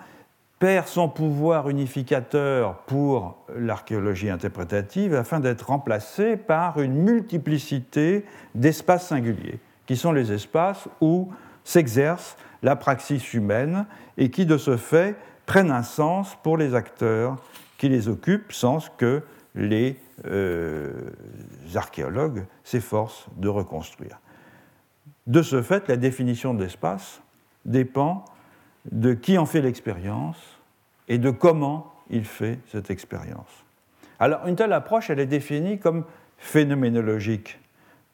perd son pouvoir unificateur pour l'archéologie interprétative afin d'être remplacé par une multiplicité d'espaces singuliers, qui sont les espaces où s'exerce la praxis humaine et qui, de ce fait, prennent un sens pour les acteurs qui les occupent, sens que les euh, archéologues s'efforcent de reconstruire. De ce fait, la définition de l'espace dépend de qui en fait l'expérience et de comment il fait cette expérience. Alors, une telle approche, elle est définie comme phénoménologique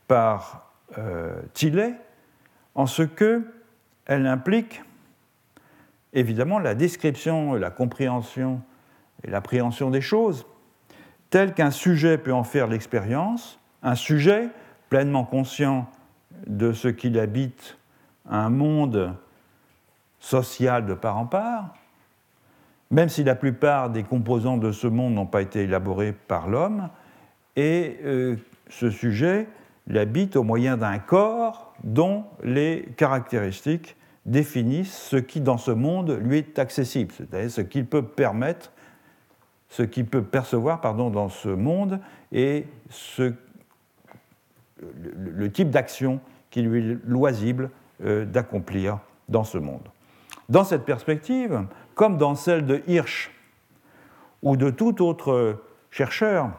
par euh, Tillet, en ce qu'elle implique évidemment la description, la compréhension et l'appréhension des choses, tel qu'un sujet peut en faire l'expérience, un sujet pleinement conscient de ce qu'il habite un monde social de part en part, même si la plupart des composants de ce monde n'ont pas été élaborés par l'homme, et euh, ce sujet l'habite au moyen d'un corps dont les caractéristiques définissent ce qui dans ce monde lui est accessible, c'est-à-dire ce qu'il peut permettre, ce qu'il peut percevoir pardon, dans ce monde et ce, le, type d'action qui lui est loisible euh, d'accomplir dans ce monde. Dans cette perspective, comme dans celle de Hirsch ou de tout autre chercheur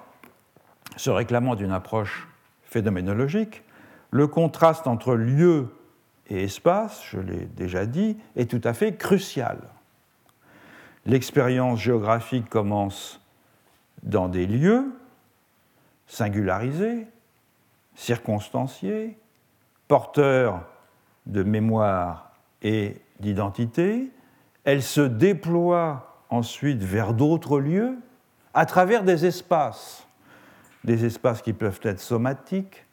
se réclamant d'une approche phénoménologique, le contraste entre lieu et espace, je l'ai déjà dit, est tout à fait crucial. L'expérience géographique commence dans des lieux singularisés, circonstanciés, porteurs de mémoire et d'identité. Elle se déploie ensuite vers d'autres lieux à travers des espaces, des espaces qui peuvent être somatiques,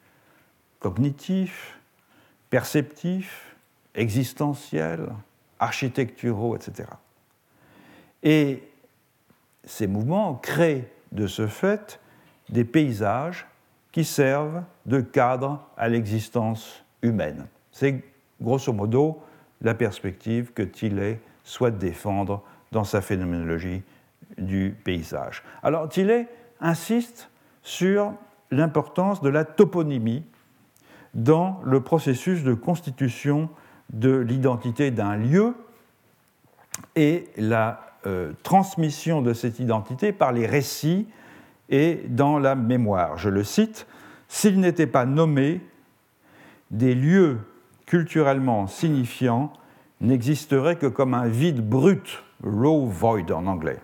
cognitifs, perceptifs, existentiels, architecturaux, etc. Et ces mouvements créent de ce fait des paysages qui servent de cadre à l'existence humaine. C'est grosso modo la perspective que Tillet souhaite défendre dans sa phénoménologie du paysage. Alors Tillet insiste sur l'importance de la toponymie dans le processus de constitution de l'identité d'un lieu et la euh, transmission de cette identité par les récits et dans la mémoire. Je le cite, S'il n'était pas nommé, des lieux culturellement signifiants n'existeraient que comme un vide brut, raw void en anglais,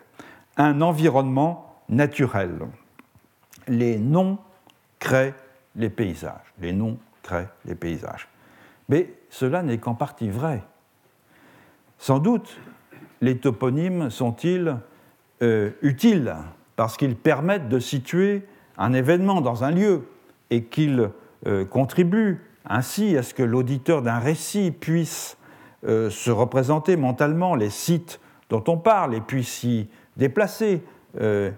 un environnement naturel. Les noms créent les paysages. Les noms les paysages. Mais cela n'est qu'en partie vrai. Sans doute, les toponymes sont-ils euh, utiles parce qu'ils permettent de situer un événement dans un lieu et qu'ils euh, contribuent ainsi à ce que l'auditeur d'un récit puisse euh, se représenter mentalement les sites dont on parle et puisse s'y déplacer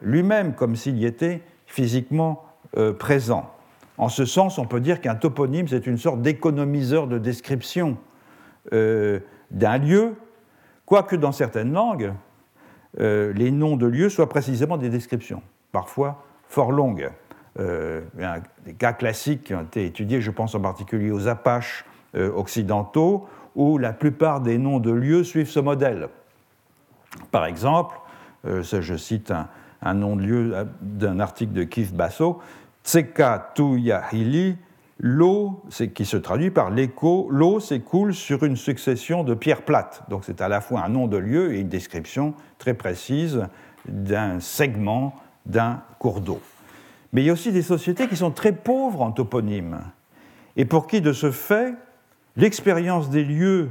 lui-même comme s'il y était physiquement présent? En ce sens, on peut dire qu'un toponyme, c'est une sorte d'économiseur de description euh, d'un lieu, quoique dans certaines langues, euh, les noms de lieux soient précisément des descriptions, parfois fort longues. Euh, des cas classiques qui ont été étudiés, je pense en particulier aux Apaches occidentaux, où la plupart des noms de lieux suivent ce modèle. Par exemple, je cite un, un nom de lieu d'un article de Keith Basso, Tseka Tuyahili, l'eau, qui se traduit par l'écho, l'eau s'écoule sur une succession de pierres plates. Donc c'est à la fois un nom de lieu et une description très précise d'un segment d'un cours d'eau. Mais il y a aussi des sociétés qui sont très pauvres en toponymes et pour qui, de ce fait, l'expérience des lieux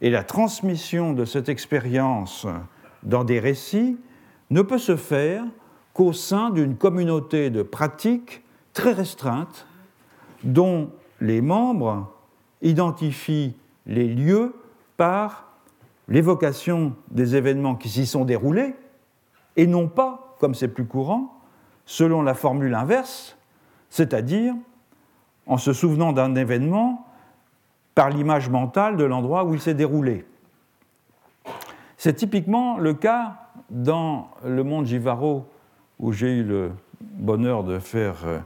et la transmission de cette expérience dans des récits ne peut se faire qu'au sein d'une communauté de pratiques très restreinte dont les membres identifient les lieux par l'évocation des événements qui s'y sont déroulés et non pas, comme c'est plus courant, selon la formule inverse, c'est-à-dire en se souvenant d'un événement par l'image mentale de l'endroit où il s'est déroulé. C'est typiquement le cas dans le monde Givaro, où j'ai eu le bonheur de faire euh,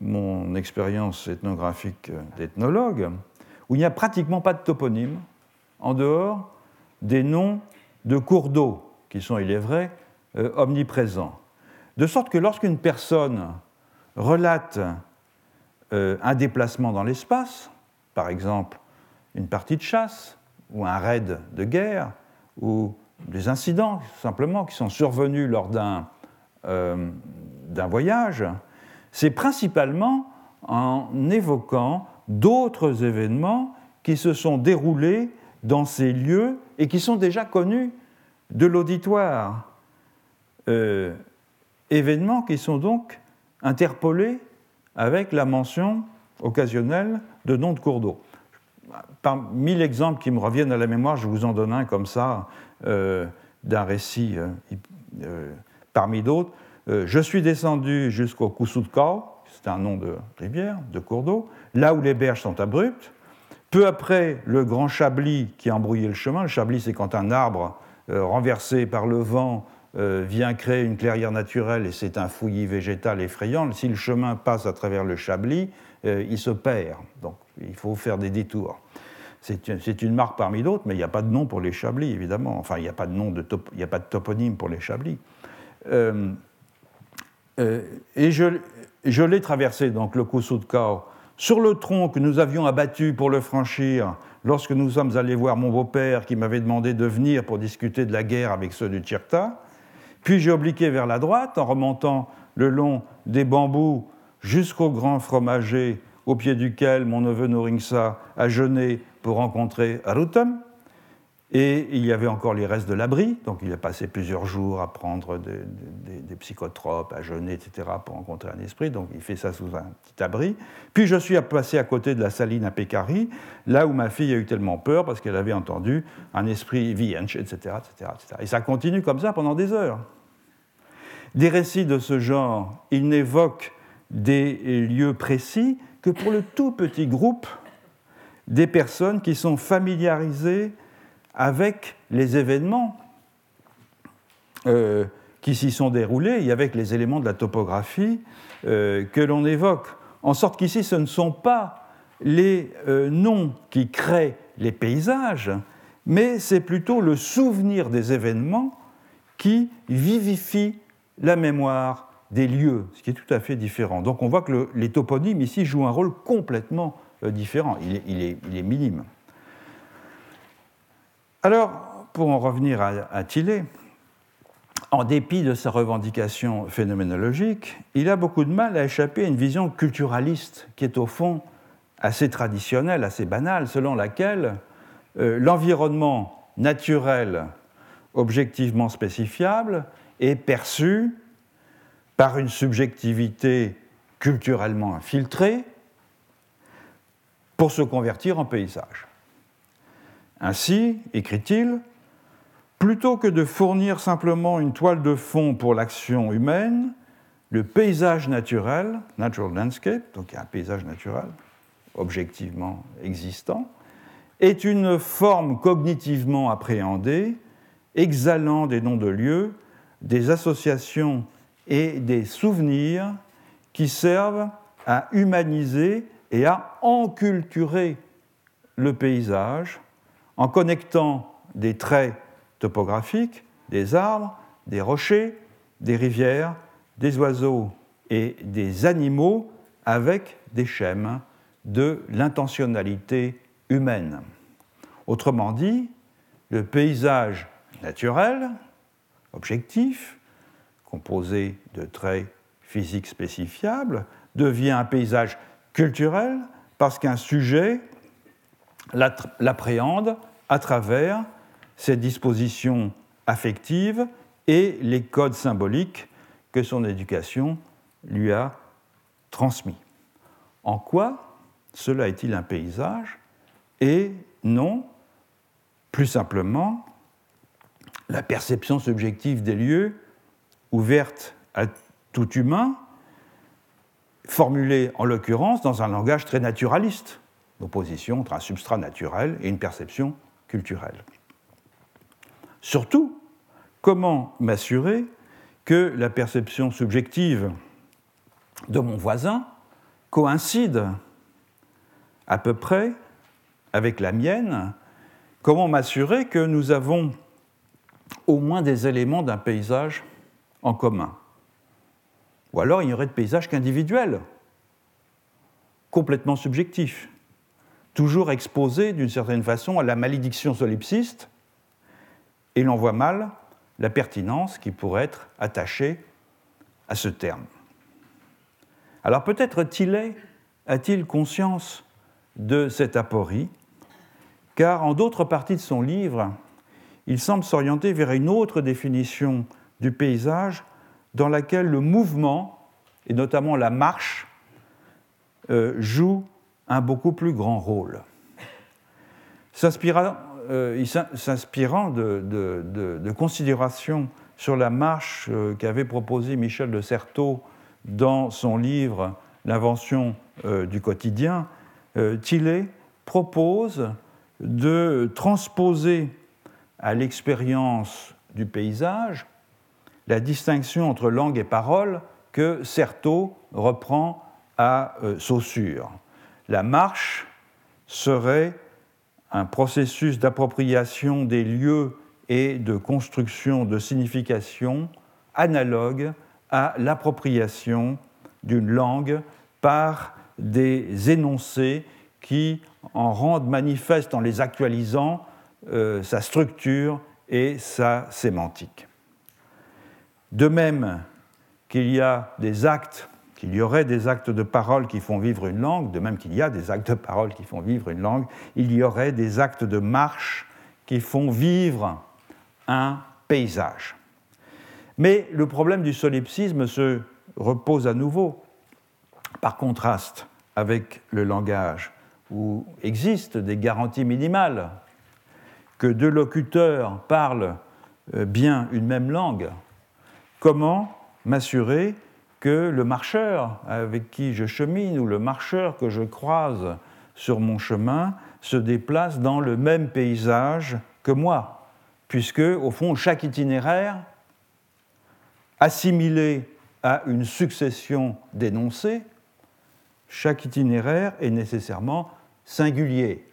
mon expérience ethnographique d'ethnologue, où il n'y a pratiquement pas de toponyme en dehors des noms de cours d'eau, qui sont, il est vrai, euh, omniprésents. De sorte que lorsqu'une personne relate euh, un déplacement dans l'espace, par exemple une partie de chasse, ou un raid de guerre, ou des incidents simplement qui sont survenus lors d'un euh, voyage, c'est principalement en évoquant d'autres événements qui se sont déroulés dans ces lieux et qui sont déjà connus de l'auditoire. Euh, événements qui sont donc interpolés avec la mention occasionnelle de noms de cours d'eau. Par mille exemples qui me reviennent à la mémoire, je vous en donne un comme ça, euh, d'un récit euh, parmi d'autres. je suis descendu jusqu'au Kusutkao, c'est un nom de rivière, de cours d'eau, là où les berges sont abruptes, peu après, le grand chablis qui a embrouillé le chemin, le chablis c'est quand un arbre euh, renversé par le vent euh, vient créer une clairière naturelle et c'est un fouillis végétal effrayant. Si le chemin passe à travers le chablis, euh, il se perd. Donc il faut faire des détours. C'est une marque parmi d'autres, mais il n'y a pas de nom pour les chablis, évidemment. Enfin, il n'y a pas de a pas de toponyme pour les chablis. et je, l'ai traversé, donc le Kusudkao, sur le tronc que nous avions abattu pour le franchir, lorsque nous sommes allés voir mon beau-père qui m'avait demandé de venir pour discuter de la guerre avec ceux du Tchirta, puis j'ai obliqué vers la droite en remontant le long des bambous jusqu'au grand fromager au pied duquel mon neveu Noringsa a jeûné pour rencontrer Arutam. Et il y avait encore les restes de l'abri, donc il a passé plusieurs jours à prendre des, psychotropes, à jeûner, etc., pour rencontrer un esprit, donc il fait ça sous un petit abri. Puis je suis passé à côté de la saline à Pécari, là où ma fille a eu tellement peur parce qu'elle avait entendu un esprit vienche, etc., etc., etc. Et ça continue comme ça pendant des heures. Des récits de ce genre, ils n'évoquent des lieux précis que pour le tout petit groupe des personnes qui sont familiarisées avec les événements euh, qui s'y sont déroulés et avec les éléments de la topographie euh, que l'on évoque. En sorte qu'ici, ce ne sont pas les euh, noms qui créent les paysages, mais c'est plutôt le souvenir des événements qui vivifie la mémoire des lieux, ce qui est tout à fait différent. Donc on voit que les toponymes ici jouent un rôle complètement différent, il est minime. Alors, pour en revenir à, à en dépit de sa revendication phénoménologique, il a beaucoup de mal à échapper à une vision culturaliste qui est au fond assez traditionnelle, assez banale, selon laquelle euh, l'environnement naturel objectivement spécifiable est perçu par une subjectivité culturellement infiltrée pour se convertir en paysage. Ainsi, écrit-il, plutôt que de fournir simplement une toile de fond pour l'action humaine, le paysage naturel, natural landscape, donc un paysage naturel objectivement existant, est une forme cognitivement appréhendée, exhalant des noms de lieux, des associations et des souvenirs qui servent à humaniser et à enculturer le paysage en connectant des traits topographiques, des arbres, des rochers, des rivières, des oiseaux et des animaux avec des schèmes de l'intentionnalité humaine. Autrement dit, le paysage naturel, objectif, composé de traits physiques spécifiables, devient un paysage culturel parce qu'un sujet l'appréhende à travers ses dispositions affectives et les codes symboliques que son éducation lui a transmis. En quoi cela est-il un paysage Et non, plus simplement, la perception subjective des lieux, ouverte à tout humain, formulée en l'occurrence dans un langage très naturaliste, l'opposition entre un substrat naturel et une perception culturelle. Surtout, comment m'assurer que la perception subjective de mon voisin coïncide à peu près avec la mienne? Comment m'assurer que nous avons au moins des éléments d'un paysage en commun? Ou alors il n'y aurait de paysage qu'individuel, complètement subjectif, toujours exposé d'une certaine façon à la malédiction solipsiste, et l'on voit mal la pertinence qui pourrait être attachée à ce terme. Alors peut-être Tillet a-t-il conscience de cette aporie, car en d'autres parties de son livre, il semble s'orienter vers une autre définition du paysage dans laquelle le mouvement, et notamment la marche, euh, joue un beaucoup plus grand rôle. S'inspirant euh, de, considérations sur la marche euh, qu'avait proposé Michel de Certeau dans son livre L'invention du quotidien, Tillet propose de transposer à l'expérience du paysage la distinction entre langue et parole que Certeau reprend à euh, Saussure. La marche serait un processus d'appropriation des lieux et de construction de signification analogue à l'appropriation d'une langue par des énoncés qui en rendent manifeste en les actualisant euh, sa structure et sa sémantique. De même qu'il y a des actes, qu'il y aurait des actes de parole qui font vivre une langue, de même qu'il y a des actes de parole qui font vivre une langue, il y aurait des actes de marche qui font vivre un paysage. Mais le problème du solipsisme se repose à nouveau, par contraste avec le langage où existent des garanties minimales, que deux locuteurs parlent euh, bien une même langue, comment m'assurer que le marcheur avec qui je chemine ou le marcheur que je croise sur mon chemin se déplace dans le même paysage que moi, puisque, au fond, chaque itinéraire, assimilé à une succession d'énoncés, chaque itinéraire est nécessairement singulier.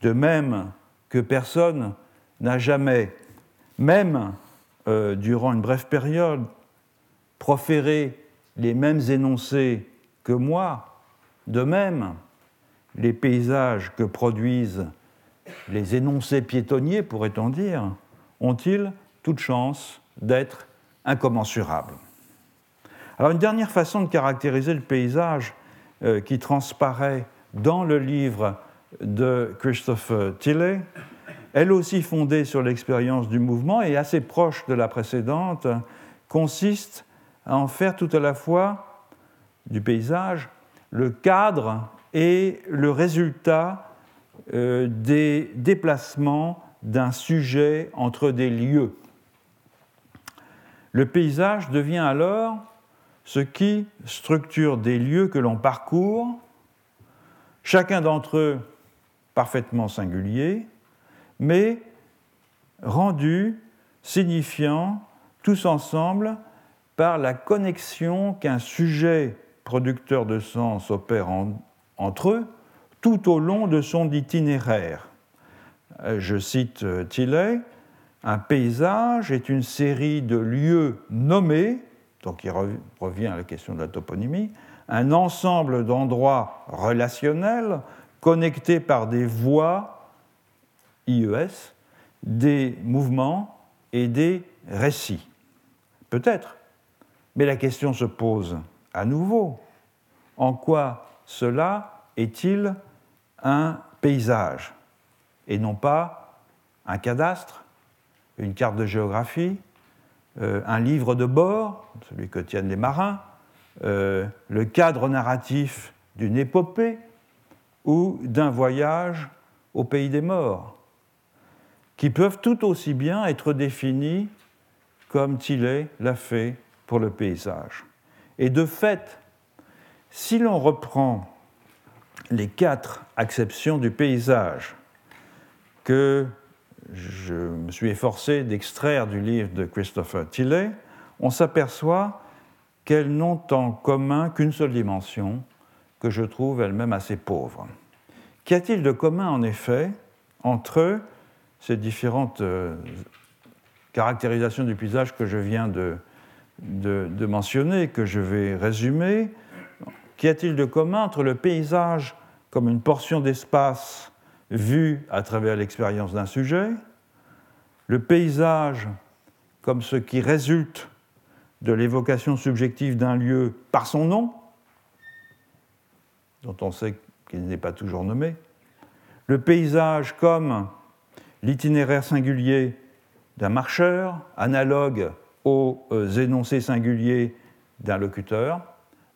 De même que personne n'a jamais, même euh, durant une brève période, proféré les mêmes énoncés que moi, de même, les paysages que produisent les énoncés piétonniers, pourrait-on dire, ont-ils toute chance d'être incommensurables. Alors une dernière façon de caractériser le paysage euh, qui transparaît dans le livre de Christopher Tilley, elle aussi fondée sur l'expérience du mouvement et assez proche de la précédente, consiste à en faire tout à la fois du paysage le cadre et le résultat euh, des déplacements d'un sujet entre des lieux. Le paysage devient alors ce qui structure des lieux que l'on parcourt chacun d'entre eux parfaitement singulier, mais rendu signifiant tous ensemble par la connexion qu'un sujet producteur de sens opère entre eux tout au long de son itinéraire. Euh, je cite euh, Tillet, un paysage est une série de lieux nommés, donc il revient à la question de la toponymie, un ensemble d'endroits relationnels connectés par des voies IES, des mouvements et des récits. Peut-être. Mais la question se pose à nouveau. En quoi cela est-il un paysage et non pas un cadastre, une carte de géographie, euh, un livre de bord, celui que tiennent les marins, euh, le cadre narratif d'une épopée ou d'un voyage au pays des morts, qui peuvent tout aussi bien être définis comme Tillet l'a fait pour le paysage. Et de fait, si l'on reprend les quatre acceptions du paysage que je me suis efforcé d'extraire du livre de Christopher Tillet, on s'aperçoit qu'elles n'ont en commun qu'une seule dimension, que je trouve elle-même assez pauvre. Qu'y a-t-il de commun, en effet, entre ces différentes euh, caractérisations du paysage que je viens de, de mentionner, que je vais résumer. Qu'y a-t-il de commun entre le paysage comme une portion d'espace vue à travers l'expérience d'un sujet, le paysage comme ce qui résulte de l'évocation subjective d'un lieu par son nom, dont on sait qu'il n'est pas toujours nommé, le paysage comme l'itinéraire singulier d'un marcheur, analogue aux euh, énoncés singuliers d'un locuteur,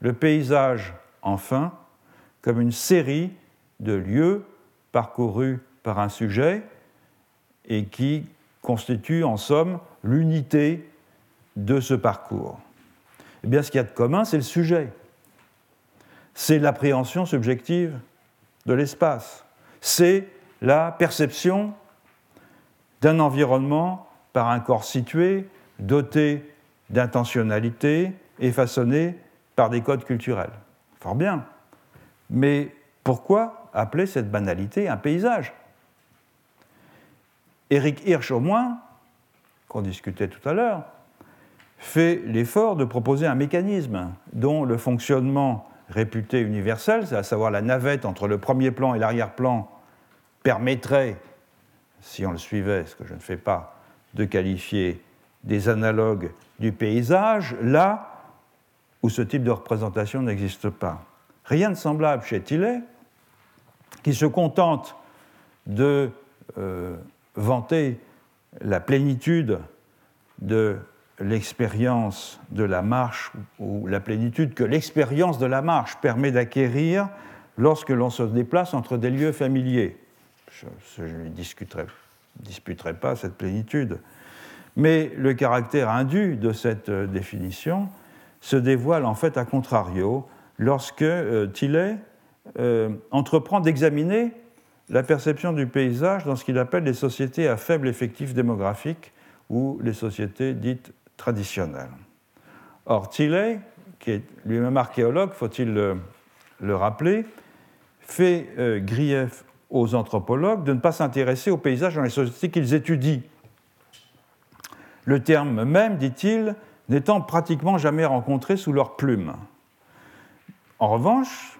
le paysage, enfin, comme une série de lieux parcourus par un sujet et qui constituent en somme l'unité de ce parcours. Eh bien, ce qu'il y a de commun, c'est le sujet. C'est l'appréhension subjective de l'espace. C'est la perception d'un environnement par un corps situé, doté d'intentionnalité et façonné par des codes culturels. Fort bien. Mais pourquoi appeler cette banalité un paysage? Éric Hirsch, au moins, qu'on discutait tout à l'heure, fait l'effort de proposer un mécanisme dont le fonctionnement réputé universel, à savoir la navette entre le premier plan et l'arrière-plan, permettrait, si on le suivait, ce que je ne fais pas, de qualifier des analogues du paysage, là où ce type de représentation n'existe pas. Rien de semblable chez Tillet, qui se contente de euh, vanter la plénitude de l'expérience de la marche ou la plénitude que l'expérience de la marche permet d'acquérir lorsque l'on se déplace entre des lieux familiers. Je ne disputerai pas cette plénitude. Mais le caractère indu de cette euh, définition se dévoile en fait à contrario lorsque euh, Tillet euh, entreprend d'examiner la perception du paysage dans ce qu'il appelle les sociétés à faible effectif démographique ou les sociétés dites traditionnelles. Or, Tillet, qui est lui-même archéologue, faut-il le, rappeler, fait euh, grief aux anthropologues de ne pas s'intéresser au paysage dans les sociétés qu'ils étudient. Le terme même, dit-il, n'étant pratiquement jamais rencontrés sous leur plume. En revanche,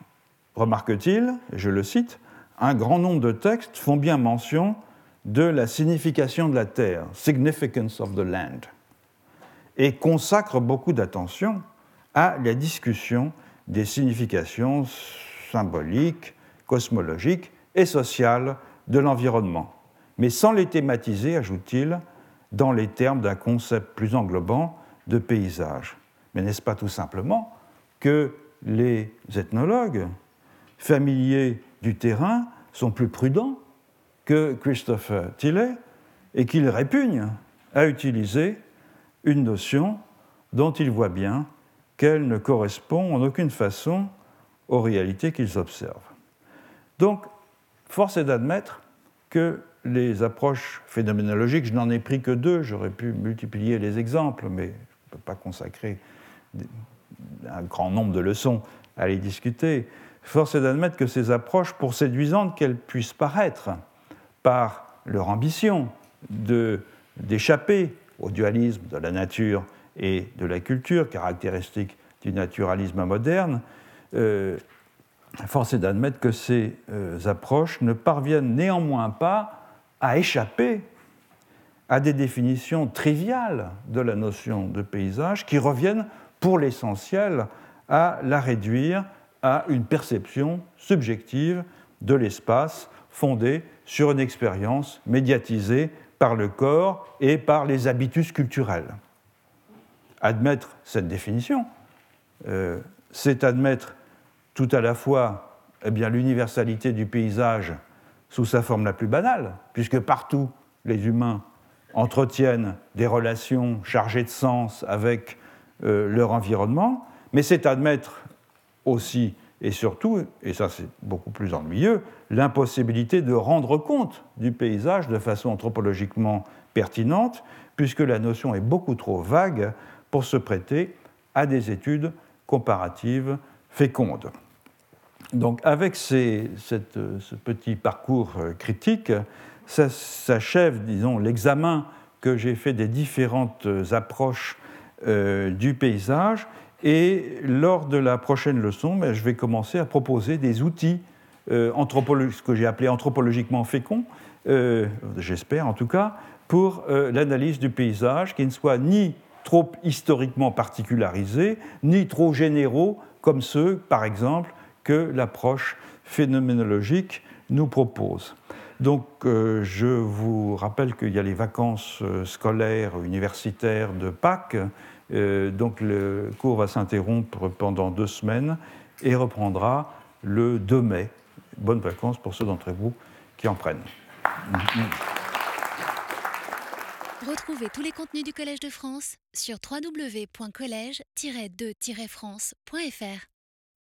remarque-t-il, et je le cite, un grand nombre de textes font bien mention de la signification de la terre, significance of the land, et consacrent beaucoup d'attention à la discussion des significations symboliques, cosmologiques et sociales de l'environnement, mais sans les thématiser, ajoute-t-il, dans les termes d'un concept plus englobant de paysage. Mais n'est-ce pas tout simplement que les ethnologues familiers du terrain sont plus prudents que Christopher Tillet et qu'ils répugnent à utiliser une notion dont ils voient bien qu'elle ne correspond en aucune façon aux réalités qu'ils observent. Donc, force est d'admettre que les approches phénoménologiques, je n'en ai pris que deux, j'aurais pu multiplier les exemples, mais ne pas consacrer un grand nombre de leçons à les discuter. Force est d'admettre que ces approches, pour séduisantes qu'elles puissent paraître, par leur ambition d'échapper au dualisme de la nature et de la culture, caractéristique du naturalisme moderne, euh, force est d'admettre que ces euh, approches ne parviennent néanmoins pas à échapper à des définitions triviales de la notion de paysage qui reviennent pour l'essentiel à la réduire à une perception subjective de l'espace fondée sur une expérience médiatisée par le corps et par les habitus culturels. Admettre cette définition, euh, c'est admettre tout à la fois eh l'universalité du paysage sous sa forme la plus banale, puisque partout les humains entretiennent des relations chargées de sens avec euh, leur environnement, mais c'est admettre aussi et surtout, et ça c'est beaucoup plus ennuyeux, l'impossibilité de rendre compte du paysage de façon anthropologiquement pertinente, puisque la notion est beaucoup trop vague pour se prêter à des études comparatives fécondes. Donc avec ce petit parcours euh, critique, s'achève, disons, l'examen que j'ai fait des différentes approches euh, du paysage. Et lors de la prochaine leçon, ben, je vais commencer à proposer des outils euh, ce que j'ai appelé anthropologiquement féconds, euh, j'espère en tout cas, pour l'analyse du paysage qui ne soit ni trop historiquement particularisés, ni trop généraux comme ceux, par exemple, que l'approche phénoménologique nous propose. Donc, euh, je vous rappelle qu'il y a les vacances euh, scolaires universitaires de Pâques. Euh, donc, le cours va s'interrompre pendant deux semaines et reprendra le 2 mai. Bonnes vacances pour ceux d'entre vous qui en prennent. Retrouvez tous les contenus du Collège de France sur www.colège-2-france.fr.